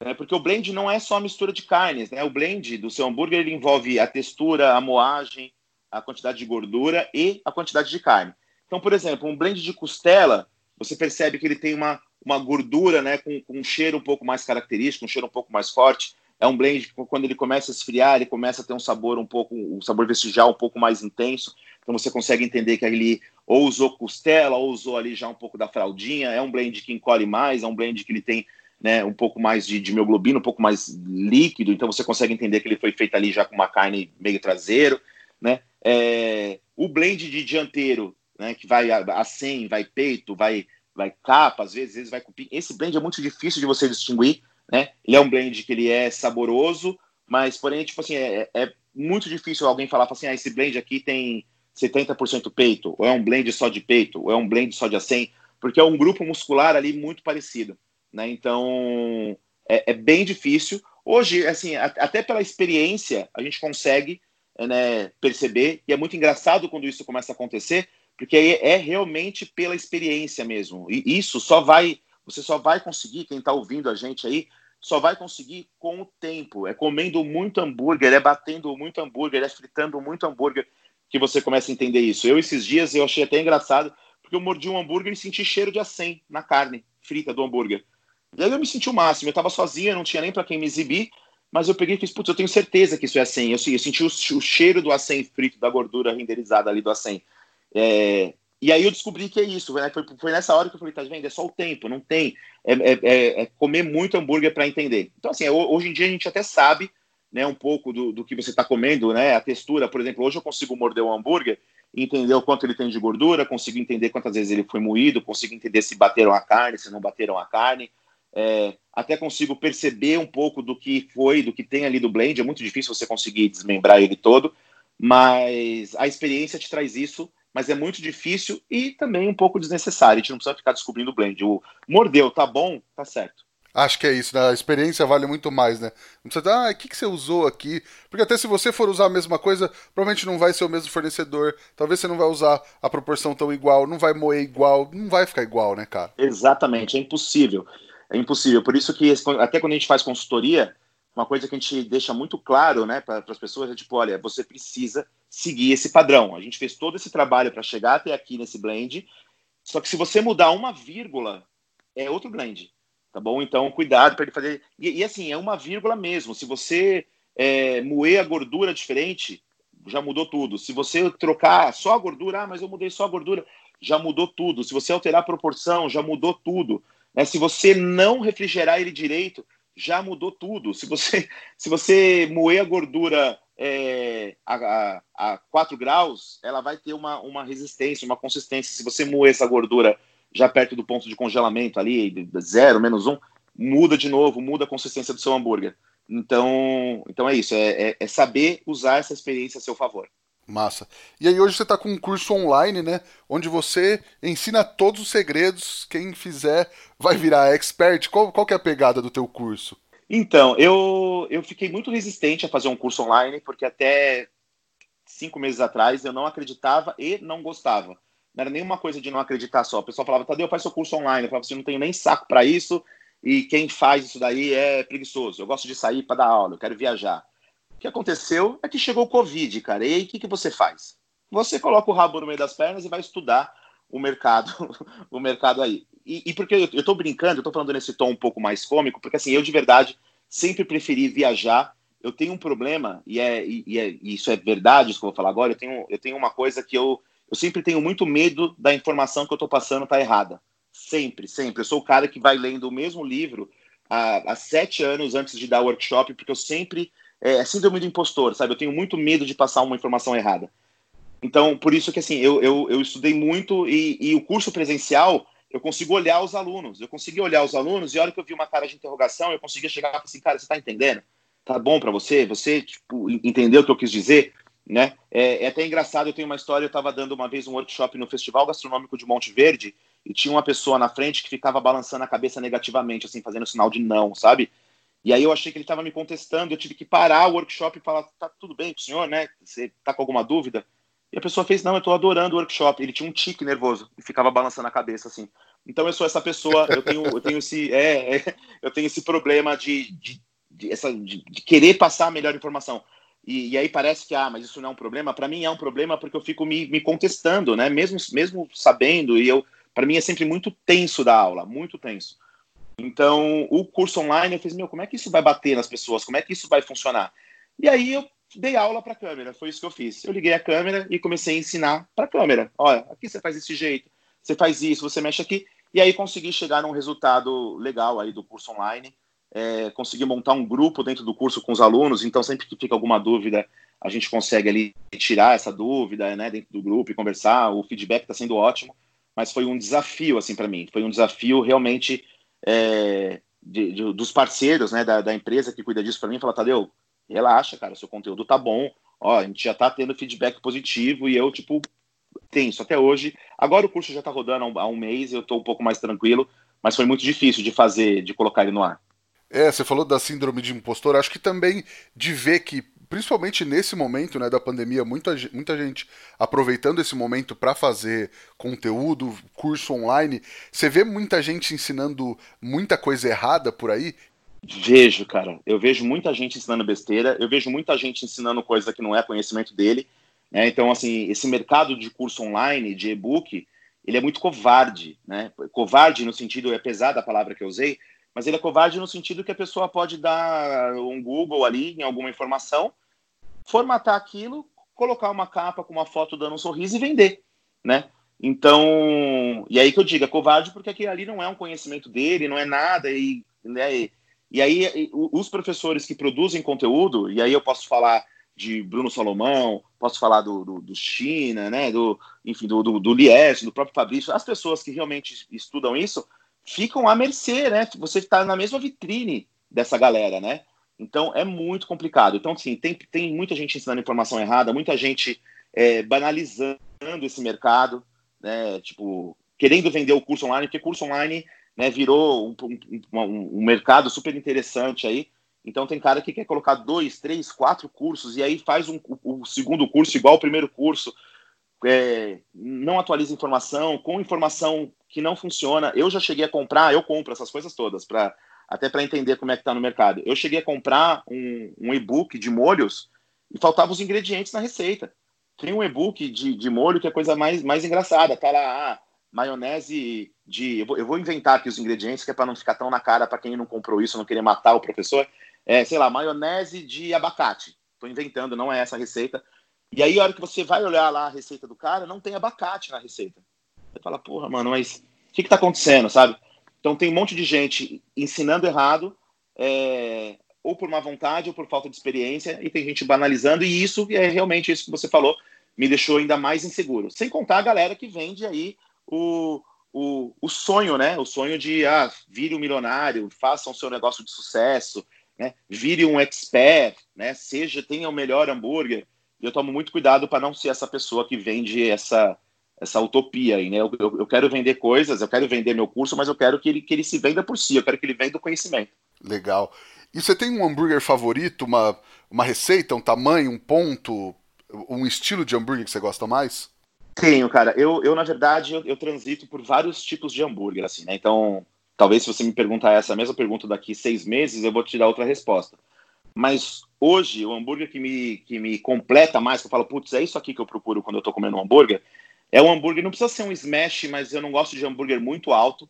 Né? Porque o blend não é só a mistura de carnes. Né? O blend do seu hambúrguer ele envolve a textura, a moagem, a quantidade de gordura e a quantidade de carne. Então, por exemplo, um blend de costela, você percebe que ele tem uma, uma gordura né, com, com um cheiro um pouco mais característico, um cheiro um pouco mais forte. É um blend que, quando ele começa a esfriar, ele começa a ter um sabor um pouco, um sabor vestigial um pouco mais intenso. Então você consegue entender que ele ou usou costela, ou usou ali já um pouco da fraldinha. É um blend que encolhe mais, é um blend que ele tem né, um pouco mais de, de mioglobina, um pouco mais líquido. Então você consegue entender que ele foi feito ali já com uma carne meio traseiro. Né? É, o blend de dianteiro né, que vai a, a 100, vai peito, vai, vai capa, às vezes, às vezes vai cupim. Esse blend é muito difícil de você distinguir, né? Ele é um blend que ele é saboroso, mas, porém, tipo assim, é, é muito difícil alguém falar assim, ah, esse blend aqui tem 70% peito, ou é um blend só de peito, ou é um blend só de acém, porque é um grupo muscular ali muito parecido, né? Então, é, é bem difícil. Hoje, assim, a, até pela experiência, a gente consegue né, perceber, e é muito engraçado quando isso começa a acontecer, porque é realmente pela experiência mesmo. E isso só vai, você só vai conseguir, quem está ouvindo a gente aí, só vai conseguir com o tempo. É comendo muito hambúrguer, é batendo muito hambúrguer, é fritando muito hambúrguer que você começa a entender isso. Eu, esses dias, eu achei até engraçado, porque eu mordi um hambúrguer e senti cheiro de acém na carne frita do hambúrguer. E aí eu me senti o máximo. Eu estava sozinha, não tinha nem para quem me exibir, mas eu peguei e fiz, putz, eu tenho certeza que isso é acém. Eu, eu senti o, o, cheiro do acém frito, da gordura renderizada ali do acém. É, e aí eu descobri que é isso. Né? Foi, foi, nessa hora que eu falei, tá vendo? É só o tempo, não tem. É, é, é, é comer muito hambúrguer para entender. Então, assim, hoje em dia a gente até sabe né, um pouco do, do que você está comendo, né? A textura, por exemplo, hoje eu consigo morder um hambúrguer entender o quanto ele tem de gordura, consigo entender quantas vezes ele foi moído, consigo entender se bateram a carne, se não bateram a carne. É, até consigo perceber um pouco do que foi, do que tem ali do blend. É muito difícil você conseguir desmembrar ele todo, mas a experiência te traz isso. Mas é muito difícil e também um pouco desnecessário. A gente não precisa ficar descobrindo o blend. O mordeu, tá bom, tá certo. Acho que é isso, né? A experiência vale muito mais, né? Não precisa, ah, o que, que você usou aqui? Porque até se você for usar a mesma coisa, provavelmente não vai ser o mesmo fornecedor. Talvez você não vai usar a proporção tão igual, não vai moer igual, não vai ficar igual, né, cara? Exatamente, é impossível. É impossível. Por isso que, até quando a gente faz consultoria, uma coisa que a gente deixa muito claro né, para as pessoas é tipo, olha, você precisa seguir esse padrão. A gente fez todo esse trabalho para chegar até aqui nesse blend, só que se você mudar uma vírgula, é outro blend tá bom? Então, cuidado para ele fazer. E, e, assim, é uma vírgula mesmo. Se você é, moer a gordura diferente, já mudou tudo. Se você trocar só a gordura, ah, mas eu mudei só a gordura, já mudou tudo. Se você alterar a proporção, já mudou tudo. Né? Se você não refrigerar ele direito, já mudou tudo. Se você, *laughs* se você moer a gordura é, a, a, a 4 graus, ela vai ter uma, uma resistência, uma consistência. Se você moer essa gordura já perto do ponto de congelamento ali, zero, menos um, muda de novo, muda a consistência do seu hambúrguer. Então, então é isso, é, é, é saber usar essa experiência a seu favor. Massa. E aí hoje você está com um curso online, né? Onde você ensina todos os segredos. Quem fizer vai virar expert. Qual, qual que é a pegada do teu curso? Então, eu, eu fiquei muito resistente a fazer um curso online, porque até cinco meses atrás eu não acreditava e não gostava. Não era nenhuma coisa de não acreditar só. O pessoal falava, Tadeu, faz seu curso online. Eu falava assim, não tenho nem saco para isso e quem faz isso daí é preguiçoso. Eu gosto de sair para dar aula, eu quero viajar. Que aconteceu é que chegou o Covid, cara. E aí, o que, que você faz? Você coloca o rabo no meio das pernas e vai estudar o mercado, *laughs* o mercado aí. E, e porque eu, estou brincando, eu estou falando nesse tom um pouco mais cômico, porque assim, eu de verdade sempre preferi viajar. Eu tenho um problema, e, é, e, é, e isso é verdade, isso que eu vou falar agora, eu tenho, eu tenho uma coisa que eu eu sempre tenho muito medo da informação que eu estou passando tá errada. Sempre, sempre. Eu sou o cara que vai lendo o mesmo livro há, há sete anos antes de dar workshop, porque eu sempre. É, é síndrome do impostor, sabe? Eu tenho muito medo de passar uma informação errada. Então, por isso que assim, eu, eu, eu estudei muito e, e o curso presencial eu consigo olhar os alunos. Eu consegui olhar os alunos e a hora que eu vi uma cara de interrogação, eu conseguia chegar e falar assim, cara, você está entendendo? Tá bom para você? Você tipo, entendeu o que eu quis dizer? Né? É, é, até engraçado, eu tenho uma história, eu estava dando uma vez um workshop no Festival Gastronômico de Monte Verde e tinha uma pessoa na frente que ficava balançando a cabeça negativamente, assim, fazendo sinal de não, sabe? E aí eu achei que ele estava me contestando, eu tive que parar o workshop e falar, tá tudo bem com o senhor, né? Você tá com alguma dúvida? E a pessoa fez, não, eu estou adorando o workshop. Ele tinha um tique nervoso e ficava balançando a cabeça, assim. Então eu sou essa pessoa, eu tenho, eu tenho esse, *laughs* é, é eu tenho esse problema de, de, de essa, de, de querer passar a melhor informação. E, e, aí parece que, ah, mas isso não é um problema. Para mim é um problema porque eu fico me, me contestando, né? Mesmo, mesmo sabendo, e eu, para mim é sempre muito tenso da aula, muito tenso. Então, o curso online, eu fiz, meu, como é que isso vai bater nas pessoas? Como é que isso vai funcionar? E aí eu dei aula para a câmera, foi isso que eu fiz. Eu liguei a câmera e comecei a ensinar para a câmera. Olha, aqui você faz desse jeito, você faz isso, você mexe aqui. E aí consegui chegar num resultado legal aí do curso online é, conseguir montar um grupo dentro do curso com os alunos, então sempre que fica alguma dúvida, a gente consegue ali tirar essa dúvida né, dentro do grupo e conversar. O feedback está sendo ótimo, mas foi um desafio assim para mim. Foi um desafio realmente é, de, de, dos parceiros né, da, da, empresa que cuida disso para mim. Falar, Tadeu, relaxa, cara, seu conteúdo tá bom. Ó, a gente já está tendo feedback positivo e eu, tipo, tenso até hoje. Agora o curso já está rodando há um, há um mês, eu estou um pouco mais tranquilo, mas foi muito difícil de fazer, de colocar ele no ar. É, você falou da síndrome de impostor, acho que também de ver que, principalmente nesse momento né, da pandemia, muita, muita gente aproveitando esse momento para fazer conteúdo, curso online, você vê muita gente ensinando muita coisa errada por aí? Vejo, cara. Eu vejo muita gente ensinando besteira, eu vejo muita gente ensinando coisa que não é conhecimento dele. Né? Então, assim, esse mercado de curso online, de e-book, ele é muito covarde, né? Covarde no sentido, é pesada a palavra que eu usei, mas ele é covarde no sentido que a pessoa pode dar um Google ali em alguma informação, formatar aquilo, colocar uma capa com uma foto dando um sorriso e vender, né? Então, e aí que eu digo, é covarde porque aquilo ali não é um conhecimento dele, não é nada, e, né, e aí os professores que produzem conteúdo, e aí eu posso falar de Bruno Salomão, posso falar do, do, do China, né, do, enfim, do, do, do Lies, do próprio Fabrício, as pessoas que realmente estudam isso ficam à mercê, né, você está na mesma vitrine dessa galera, né, então é muito complicado. Então, sim, tem, tem muita gente ensinando informação errada, muita gente é, banalizando esse mercado, né? Tipo, querendo vender o curso online, porque curso online né, virou um, um, um, mercado super interessante aí. Então tem cara que quer colocar dois, três, quatro cursos e aí faz um, o segundo curso igual ao primeiro curso, é, não atualiza informação, com informação que não funciona. Eu já cheguei a comprar, eu compro essas coisas todas para até para entender como é que está no mercado. Eu cheguei a comprar um, um e-book de molhos e faltavam os ingredientes na receita. Tem um e-book de, de molho que é a coisa mais, mais engraçada. Tá lá, ah, maionese de. Eu vou, eu vou, inventar aqui os ingredientes, que é para não ficar tão na cara para quem não comprou isso, não querer matar o professor. É, sei lá, maionese de abacate. Estou inventando, não é essa a receita. E aí, a hora que você vai olhar lá a receita do cara, não tem abacate na receita. Você fala, porra, mano, mas o que, que tá acontecendo, sabe? Então tem um monte de gente ensinando errado, é, ou por má vontade, ou por falta de experiência, e tem gente banalizando, e isso é realmente isso que você falou, me deixou ainda mais inseguro. Sem contar a galera que vende aí o, o, o sonho, né? O sonho de ah, vire um milionário, faça o seu negócio de sucesso, né? vire um expert, né? Seja, tenha o melhor hambúrguer. E eu tomo muito cuidado para não ser essa pessoa que vende essa, essa utopia aí, né? Eu, eu, eu, quero vender coisas, eu quero vender meu curso, mas eu quero que ele, que ele se venda por si, eu quero que ele venda o conhecimento. Legal. E você tem um hambúrguer favorito, uma, uma receita, um tamanho, um ponto, um estilo de hambúrguer que você gosta mais? Tenho, cara. Eu, eu na verdade, eu, eu transito por vários tipos de hambúrguer, assim, né? Então, talvez se você me perguntar essa mesma pergunta daqui seis meses, eu vou te dar outra resposta. Mas hoje, o hambúrguer que me, que me completa mais, que eu falo, putz, é isso aqui que eu procuro quando eu tô comendo um hambúrguer, é um hambúrguer, não precisa ser um smash, mas eu não gosto de hambúrguer muito alto.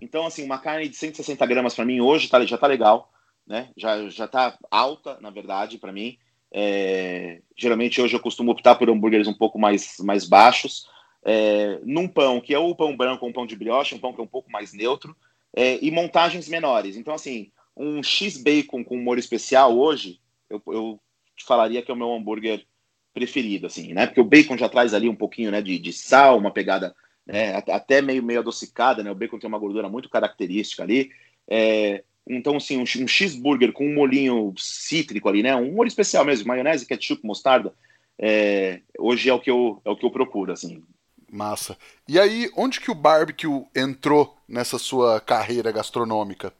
Então, assim, uma carne de 160 gramas para mim hoje tá, já tá legal, né? Já, já tá alta, na verdade, para mim. É, geralmente hoje eu costumo optar por hambúrgueres um pouco mais, mais baixos. É, num pão, que é o pão branco ou um pão de brioche, um pão que é um pouco mais neutro, é, e montagens menores. Então, assim, um X-Bacon com molho especial hoje, eu, eu te falaria que é o meu hambúrguer preferido, assim, né? Porque o bacon já traz ali um pouquinho, né, de, de sal, uma pegada, né, até meio meio adocicada, né? O bacon tem uma gordura muito característica ali. É, então, assim, um, um cheeseburger com um molhinho cítrico ali, né? Um molho especial mesmo, maionese, ketchup, mostarda. É, hoje é o que eu é o que eu procuro, assim. Massa. E aí, onde que o barbecue entrou nessa sua carreira gastronômica?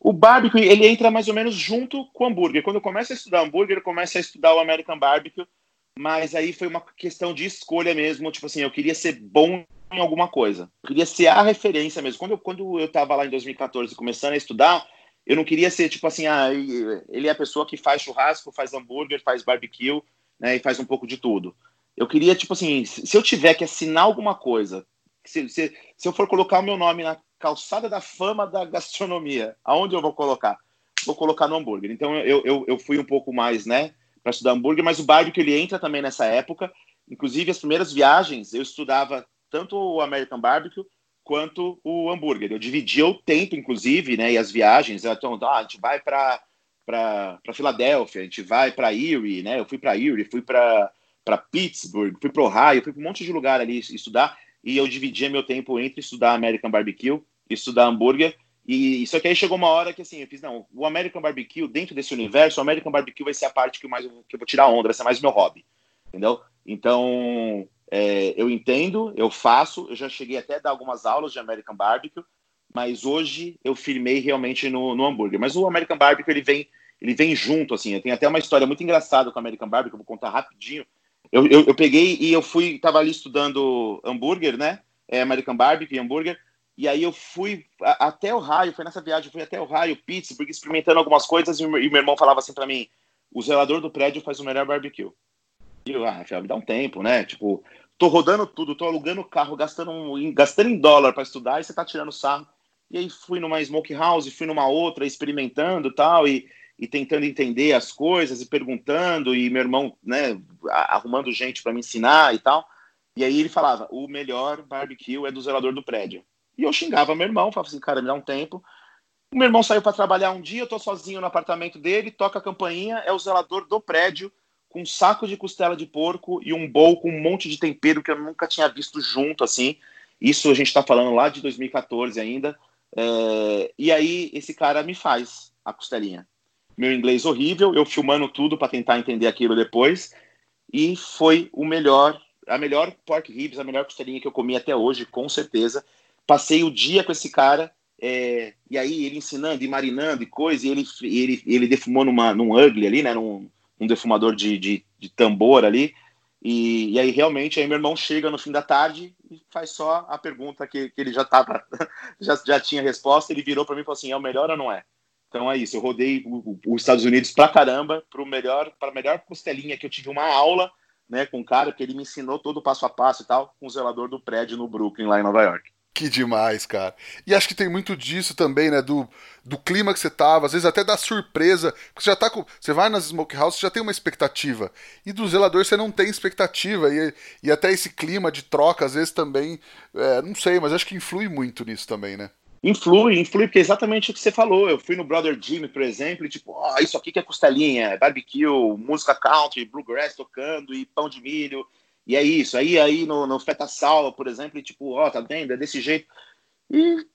O barbecue, ele entra mais ou menos junto com o hambúrguer. Quando eu começo a estudar hambúrguer, eu começo a estudar o American Barbecue, mas aí foi uma questão de escolha mesmo, tipo assim, eu queria ser bom em alguma coisa. Eu queria ser a referência mesmo. Quando eu, quando eu tava lá em 2014 começando a estudar, eu não queria ser tipo assim, ah, ele é a pessoa que faz churrasco, faz hambúrguer, faz barbecue, né, e faz um pouco de tudo. Eu queria, tipo assim, se eu tiver que assinar alguma coisa, se, se, se eu for colocar o meu nome na calçada da fama da gastronomia, aonde eu vou colocar? Vou colocar no hambúrguer. Então eu, eu, eu fui um pouco mais, né, para estudar hambúrguer, mas o barbecue ele entra também nessa época. Inclusive, as primeiras viagens eu estudava tanto o American Barbecue quanto o hambúrguer. Eu dividia o tempo, inclusive, né, e as viagens. Então, ah, a gente vai para para Filadélfia, a gente vai para Erie, né? Eu fui para Erie, fui para para Pittsburgh, fui para Ohio, fui para um monte de lugar ali estudar e eu dividia meu tempo entre estudar American Barbecue e estudar hambúrguer e só que aí chegou uma hora que assim, eu fiz, não, o American Barbecue, dentro desse universo, o American Barbecue vai ser a parte que mais, que eu vou tirar onda, vai ser mais meu hobby. Entendeu? Então, é, eu entendo, eu faço, eu já cheguei até a dar algumas aulas de American Barbecue, mas hoje eu firmei realmente no, no hambúrguer. Mas o American Barbecue, ele vem, ele vem junto, assim. Eu tenho até uma história muito engraçada com o American Barbecue, eu vou contar rapidinho. Eu, eu, eu peguei e eu fui, tava ali estudando hambúrguer, né? É, American Barbecue hambúrguer. E aí eu fui até o raio, foi nessa viagem, fui até o raio, Pittsburgh, experimentando algumas coisas, e meu irmão falava assim para mim, o zelador do prédio faz o melhor barbecue. E eu, ah, Rafael, me dá um tempo, né? Tipo, tô rodando tudo, tô alugando carro, gastando, gastando em dólar para estudar, e você tá tirando sarro. E aí fui numa smoke house, fui numa outra, experimentando tal, e, e tentando entender as coisas, e perguntando, e meu irmão, né, arrumando gente para me ensinar e tal. E aí ele falava, o melhor barbecue é do zelador do prédio. E eu xingava meu irmão, falava assim, cara, me dá um tempo. O meu irmão saiu para trabalhar um dia, eu tô sozinho no apartamento dele, toca a campainha, é o zelador do prédio, com um saco de costela de porco e um bowl com um monte de tempero que eu nunca tinha visto junto, assim. Isso a gente está falando lá de 2014 ainda. É... E aí esse cara me faz a costelinha. Meu inglês horrível, eu filmando tudo para tentar entender aquilo depois. E foi o melhor, a melhor pork ribs, a melhor costelinha que eu comi até hoje, com certeza. Passei o dia com esse cara é, e aí ele ensinando e marinando e coisa, e ele, ele, ele defumou numa, num ugly ali, né? Num, um defumador de, de, de tambor ali. E, e, aí realmente aí meu irmão chega no fim da tarde e faz só a pergunta que, que ele já tava, *laughs* já, já tinha resposta, ele virou para mim e falou assim: é o melhor ou não é? Então é isso, eu rodei os Estados Unidos pra caramba, para melhor, a melhor costelinha que eu tive uma aula, né, com o cara que ele me ensinou todo o passo a passo e tal, com o zelador do prédio no Brooklyn lá em Nova York. Que demais, cara. E acho que tem muito disso também, né? Do, do clima que você tava, às vezes até da surpresa. Porque você já tá com. Você vai nas smokehouse, você já tem uma expectativa. E do zelador você não tem expectativa. E, e até esse clima de troca, às vezes também. É, não sei, mas acho que influi muito nisso também, né? Influi, influi, porque é exatamente o que você falou. Eu fui no Brother Jimmy, por exemplo, e tipo, oh, isso aqui que é costelinha, é barbecue, música country, bluegrass tocando e pão de milho. E é isso. Aí, aí no, no Feta Salva, por exemplo, e tipo, ó, oh, tá vendo? É desse jeito. E,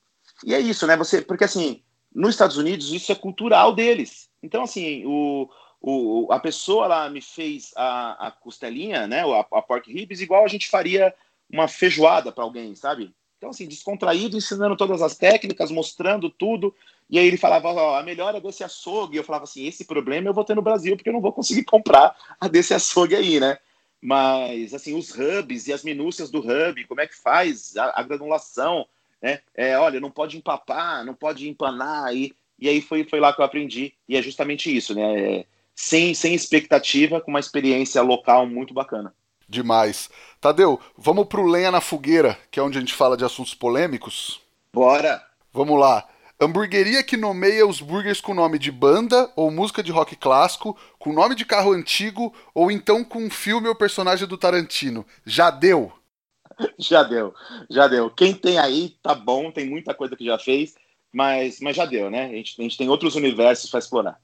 e é isso, né? Você, porque assim, nos Estados Unidos isso é cultural deles. Então, assim, o, o, a pessoa lá me fez a, a costelinha, né? A, a pork ribs, igual a gente faria uma feijoada para alguém, sabe? Então, assim, descontraído, ensinando todas as técnicas, mostrando tudo. E aí ele falava, ó, a melhor é desse açougue. E eu falava assim, esse problema eu vou ter no Brasil, porque eu não vou conseguir *laughs* comprar a desse açougue aí, né? mas assim os hubs e as minúcias do hub, como é que faz a, a granulação, né? É, olha, não pode empapar, não pode empanar e, e aí foi, foi lá que eu aprendi e é justamente isso, né? É, sem, sem expectativa, com uma experiência local muito bacana. Demais. Tadeu, vamos pro Lenha na Fogueira, que é onde a gente fala de assuntos polêmicos? Bora! Vamos lá. Hamburgueria que nomeia os burgers com nome de banda ou música de rock clássico, com nome de carro antigo ou então com filme ou personagem do Tarantino. Já deu? *laughs* Já deu, já deu. Quem tem aí tá bom, tem muita coisa que já fez, mas, mas já deu, né? A gente, a gente tem outros universos para explorar.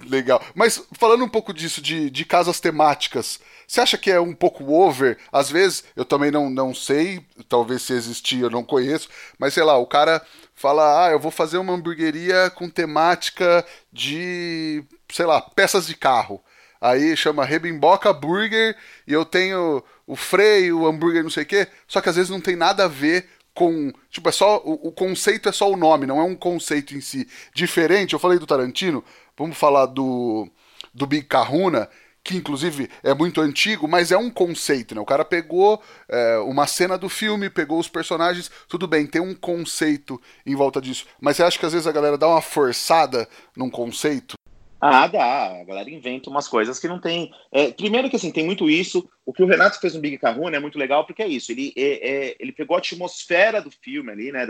Legal. Mas falando um pouco disso, de, de casas temáticas, você acha que é um pouco over? Às vezes, eu também não, não sei, talvez se existir eu não conheço, mas sei lá, o cara fala: ah, eu vou fazer uma hamburgueria com temática de, sei lá, peças de carro. Aí chama Rebimboca Burger e eu tenho o freio, o hambúrguer, não sei o quê. Só que às vezes não tem nada a ver com. Tipo, é só. O, o, conceito é só o nome, não é um conceito em si. Diferente, eu falei do Tarantino, vamos falar do, do Big Kahuna, que inclusive é muito antigo, mas é um conceito, né? O cara pegou é, uma cena do filme, pegou os personagens, tudo bem, tem um conceito em volta disso. Mas você acha que às vezes a galera dá uma forçada num conceito? Ah, dá. A galera inventa umas coisas que não tem. É, primeiro que assim, tem muito isso. O que o Renato fez no Big Kahuna é muito legal porque é isso. Ele, é, é, ele pegou a atmosfera do filme ali, né?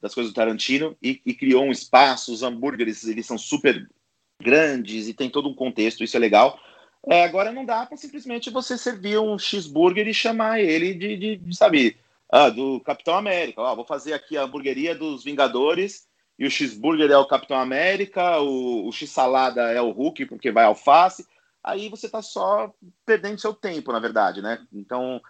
das coisas do Tarantino e, e criou um espaço. Os hambúrgueres, eles são super grandes e tem todo um contexto, isso é legal. É, agora não dá para simplesmente você servir um cheeseburger e chamar ele de, de, de sabe, ah, do Capitão América. Ó, vou fazer aqui a hamburgueria dos Vingadores e o cheeseburger é o Capitão América, o, o x-salada é o Hulk, porque vai alface. Aí você está só perdendo seu tempo, na verdade, né? Então,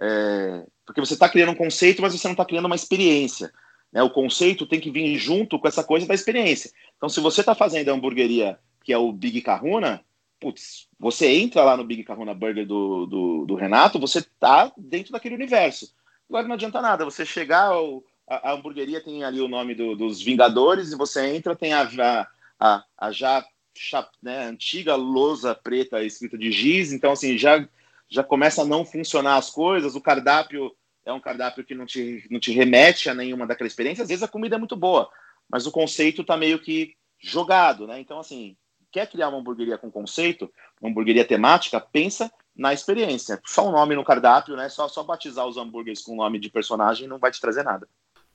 é, porque você está criando um conceito, mas você não está criando uma experiência. Né? O conceito tem que vir junto com essa coisa da experiência. Então, se você está fazendo a hamburgueria que é o Big Kahuna, putz, você entra lá no Big Kahuna Burger do, do, do, Renato, você tá dentro daquele universo. Agora não adianta nada, você chegar, o, a, a hamburgueria tem ali o nome do, dos Vingadores, e você entra, tem a, a, a, a já né, antiga lousa preta escrita de giz, então assim, já, já começa a não funcionar as coisas, o cardápio é um cardápio que não te, não te remete a nenhuma daquela experiência, às vezes a comida é muito boa, mas o conceito está meio que jogado, né? Então, assim, quer criar uma hamburgueria com conceito, uma hamburgueria temática, pensa na experiência. Só um nome no cardápio, né? Só, só batizar os hambúrgueres com o nome de personagem não vai te trazer nada.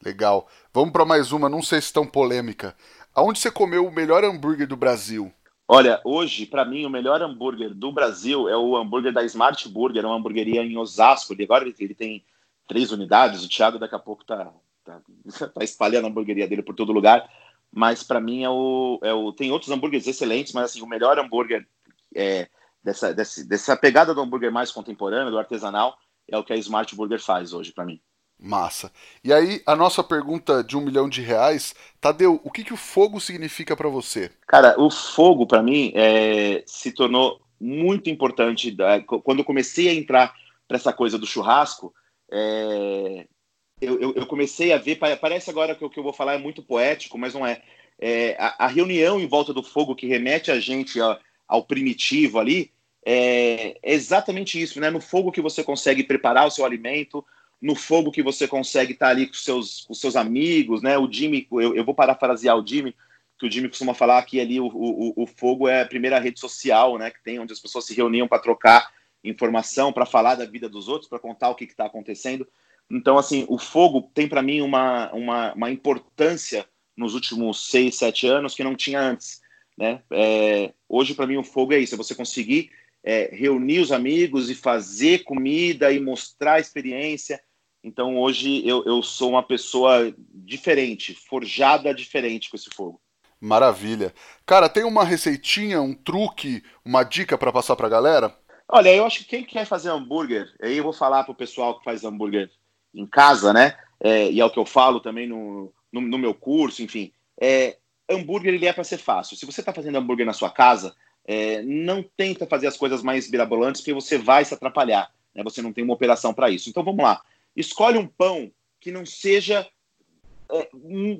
Legal. Vamos para mais uma, não sei se tão polêmica. Aonde você comeu o melhor hambúrguer do Brasil? Olha, hoje, para mim, o melhor hambúrguer do Brasil é o hambúrguer da Smart Burger, uma hamburgueria em Osasco. Ele, agora ele tem três unidades, o Thiago daqui a pouco tá, tá, *laughs* tá espalhando a hamburgueria dele por todo lugar. Mas para mim é o, é o. Tem outros hambúrgueres excelentes, mas assim, o melhor hambúrguer é, dessa, dessa, dessa pegada do hambúrguer mais contemporâneo, do artesanal, é o que a Smart Burger faz hoje para mim. Massa. E aí, a nossa pergunta de um milhão de reais, Tadeu, o que, que o fogo significa para você? Cara, o fogo, para mim, é, se tornou muito importante. Quando eu comecei a entrar para essa coisa do churrasco, é, eu, eu, eu, comecei a ver. Parece agora que o que eu vou falar é muito poético, mas não é. é a, a, reunião em volta do fogo que remete a gente ao, primitivo ali é, é exatamente isso, né? No fogo que você consegue preparar o seu alimento, no fogo que você consegue estar ali com seus, com seus amigos, né? O Jimmy, eu, eu vou parafrasear o Jimmy, que o Jimmy costuma falar que ali o, o, o fogo é a primeira rede social, né? Que tem onde as pessoas se reuniam para trocar informação, para falar da vida dos outros, para contar o que está acontecendo. Então, assim, o fogo tem para mim uma, uma, uma, importância nos últimos seis, sete anos que não tinha antes. Né? É, hoje, para mim, o fogo é isso: é você conseguir é, reunir os amigos e fazer comida e mostrar a experiência. Então hoje eu, eu sou uma pessoa diferente, forjada diferente com esse fogo. Maravilha. Cara, tem uma receitinha, um truque, uma dica para passar para a galera? Olha, eu acho que quem quer fazer hambúrguer, aí eu vou falar pro pessoal que faz hambúrguer em casa, né? É, e é o que eu falo também no, no, no meu curso, enfim. É, hambúrguer ele é para ser fácil. Se você está fazendo hambúrguer na sua casa, é, não tenta fazer as coisas mais mirabolantes, porque você vai se atrapalhar. Né? Você não tem uma operação para isso. Então vamos lá. Escolhe um pão que não seja é,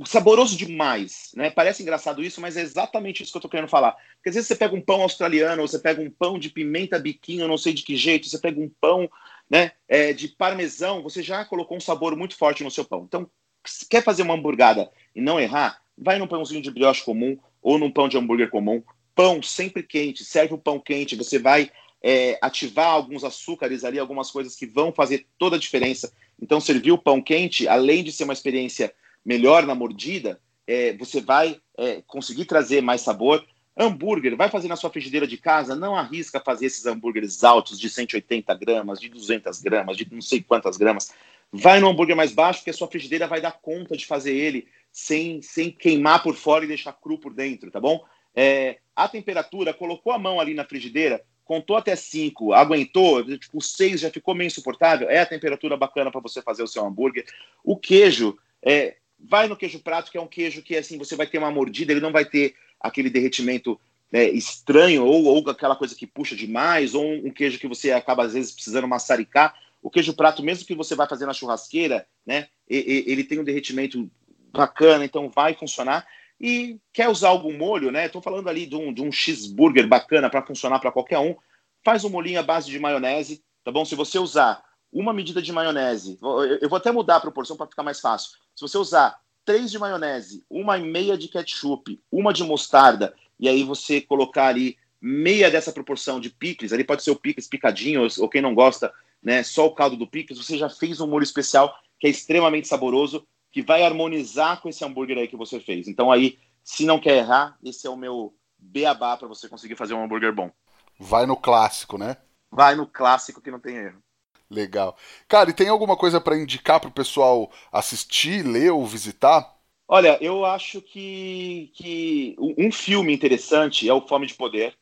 saboroso demais. Né? Parece engraçado isso, mas é exatamente isso que eu estou querendo falar. Porque às vezes você pega um pão australiano, ou você pega um pão de pimenta biquinho, não sei de que jeito, você pega um pão né, é, de parmesão, você já colocou um sabor muito forte no seu pão. Então, se quer fazer uma hamburgada e não errar, vai num pãozinho de brioche comum ou num pão de hambúrguer comum, pão sempre quente, serve o pão quente, você vai é, ativar alguns açúcares ali, algumas coisas que vão fazer toda a diferença. Então, servir o pão quente, além de ser uma experiência melhor na mordida, é, você vai é, conseguir trazer mais sabor. Hambúrguer, vai fazer na sua frigideira de casa, não arrisca fazer esses hambúrgueres altos de 180 gramas, de 200 gramas, de não sei quantas gramas. Vai no hambúrguer mais baixo, porque a sua frigideira vai dar conta de fazer ele sem, sem queimar por fora e deixar cru por dentro, tá bom? É, a temperatura, colocou a mão ali na frigideira, contou até 5, aguentou, tipo, 6 já ficou meio insuportável, é a temperatura bacana para você fazer o seu hambúrguer. O queijo, é, vai no queijo prato, que é um queijo que assim você vai ter uma mordida, ele não vai ter aquele derretimento é, estranho ou, ou aquela coisa que puxa demais, ou um, um, queijo que você acaba às vezes precisando maçaricar. O queijo prato, mesmo que você vai fazer na churrasqueira, né, ele tem um derretimento bacana, então vai funcionar e quer usar algum molho, né? Estou falando ali de um, de um cheeseburger bacana para funcionar para qualquer um. Faz um molhinho à base de maionese, tá bom? Se você usar uma medida de maionese, eu vou até mudar a proporção para ficar mais fácil. Se você usar três de maionese, uma e meia de ketchup, uma de mostarda, e aí você colocar ali meia dessa proporção de picles, ali pode ser o picles picadinho, ou, ou quem não gosta, né, só o caldo do picles, você já fez um molho especial que é extremamente saboroso que vai harmonizar com esse hambúrguer aí que você fez. Então aí, se não quer errar, esse é o meu beabá para você conseguir fazer um hambúrguer bom. Vai no clássico, né? Vai no clássico que não tem erro. Legal. Cara, e tem alguma coisa para indicar para o pessoal assistir, ler ou visitar? Olha, eu acho que, que um filme interessante é o Fome de Poder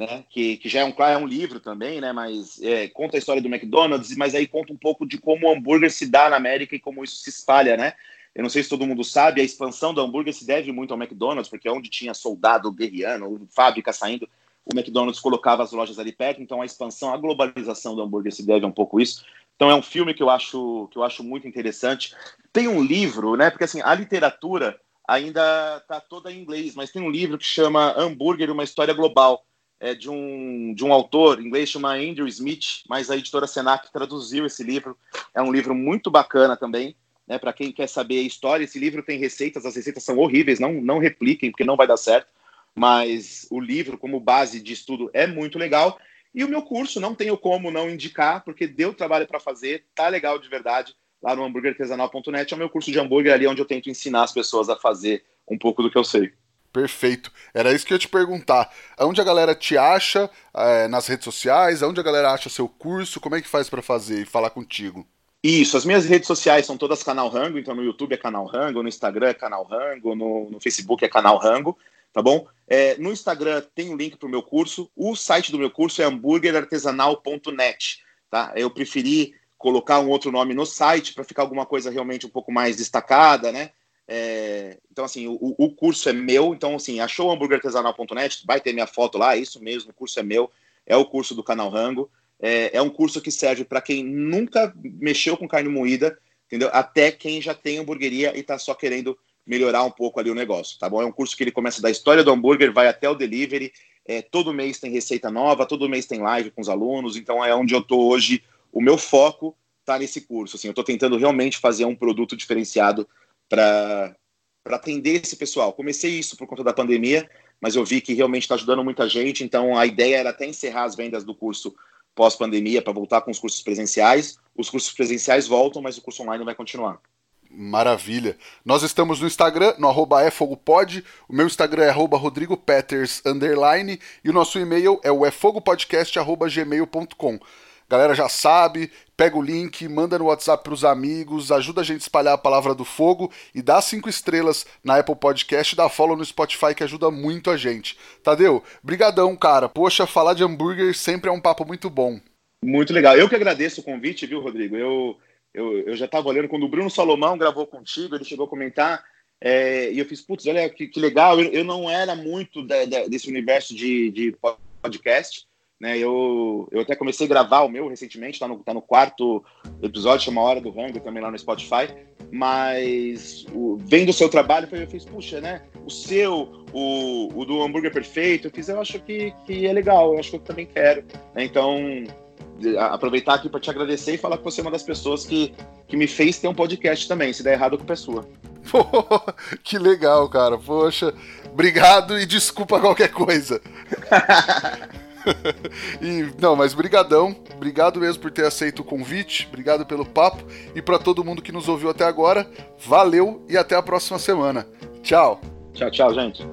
né? Que, que já é um, é um livro também, né? Mas é, conta a história do McDonald's, mas aí conta um pouco de como o hambúrguer se dá na América e como isso se espalha, né? Eu não sei se todo mundo sabe, a expansão do hambúrguer se deve muito ao McDonald's, porque é onde tinha soldado guerreano, fábrica saindo, o McDonald's colocava as lojas ali perto, então a expansão, a globalização do hambúrguer se deve um pouco isso. Então é um filme que eu acho que eu acho muito interessante. Tem um livro, né? Porque assim, a literatura ainda está toda em inglês, mas tem um livro que chama Hambúrguer, uma história global é de um, de um autor inglês chamado Andrew Smith, mas a editora Senac traduziu esse livro. É um livro muito bacana também, né, para quem quer saber a história. Esse livro tem receitas, as receitas são horríveis, não, não repliquem, porque não vai dar certo. Mas o livro, como base de estudo, é muito legal. E o meu curso, não tenho como não indicar, porque deu trabalho para fazer, tá legal de verdade. lá no hambúrguerartesanal.net, é o meu curso de hambúrguer ali onde eu tento ensinar as pessoas a fazer um pouco do que eu sei. Perfeito. Era isso que eu ia te perguntar. Onde a galera te acha é, nas redes sociais? Onde a galera acha seu curso? Como é que faz para fazer e falar contigo? Isso, as minhas redes sociais são todas Canal Rango, então no YouTube é Canal Rango, no Instagram é Canal Rango, no, no Facebook é Canal Rango, tá bom? É, no Instagram tem um link para o meu curso, o site do meu curso é hambúrguerartesanal.net, tá? Eu preferi colocar um outro nome no site para ficar alguma coisa realmente um pouco mais destacada, né? É, então, assim, o, o, curso é meu. Então, assim, achou hambúrguerartesanal.net, vai ter minha foto lá, é isso mesmo, o curso é meu. É o curso do canal Rango. É, é um curso que serve para quem nunca mexeu com carne moída, entendeu? Até quem já tem hamburgueria e está só querendo melhorar um pouco ali o negócio, tá bom? É um curso que ele começa da história do hambúrguer, vai até o delivery. É, todo mês tem receita nova, todo mês tem live com os alunos. Então, é onde eu estou hoje. O meu foco está nesse curso. Assim, eu estou tentando realmente fazer um produto diferenciado para atender esse pessoal. Comecei isso por conta da pandemia, mas eu vi que realmente está ajudando muita gente, então a ideia era até encerrar as vendas do curso pós-pandemia para voltar com os cursos presenciais. Os cursos presenciais voltam, mas o curso online vai continuar. Maravilha. Nós estamos no Instagram, no arroba efogopod. O meu Instagram é arroba rodrigopeters, underline. E o nosso e-mail é o efogopodcast.gmail.com. Galera já sabe, pega o link, manda no WhatsApp para os amigos, ajuda a gente a espalhar a palavra do fogo e dá cinco estrelas na Apple Podcast e dá follow no Spotify que ajuda muito a gente. Tadeu, brigadão, cara. Poxa, falar de hambúrguer sempre é um papo muito bom. Muito legal. Eu que agradeço o convite, viu, Rodrigo? Eu, eu, eu já estava olhando quando o Bruno Salomão gravou contigo, ele chegou a comentar é, e eu fiz, putz, olha que, que legal. Eu, eu, não era muito da, da, desse universo de, de podcast, né, eu, eu até comecei a gravar o meu recentemente, tá no, tá no quarto episódio, chama Hora do Rango, também lá no Spotify. Mas o, vendo o seu trabalho, eu fiz, puxa, né? O seu, o, o do hambúrguer perfeito, eu fiz, eu acho que, que é legal, eu acho que eu também quero. Né, então, aproveitar aqui para te agradecer e falar que você é uma das pessoas que, que me fez ter um podcast também. Se der errado, com a pessoa. *laughs* Pô, que legal, cara. Poxa, obrigado e desculpa qualquer coisa. *laughs* e não, mas brigadão, obrigado mesmo por ter aceito o convite, obrigado pelo papo e para todo mundo que nos ouviu até agora, valeu e até a próxima semana. Tchau. Tchau, tchau, gente.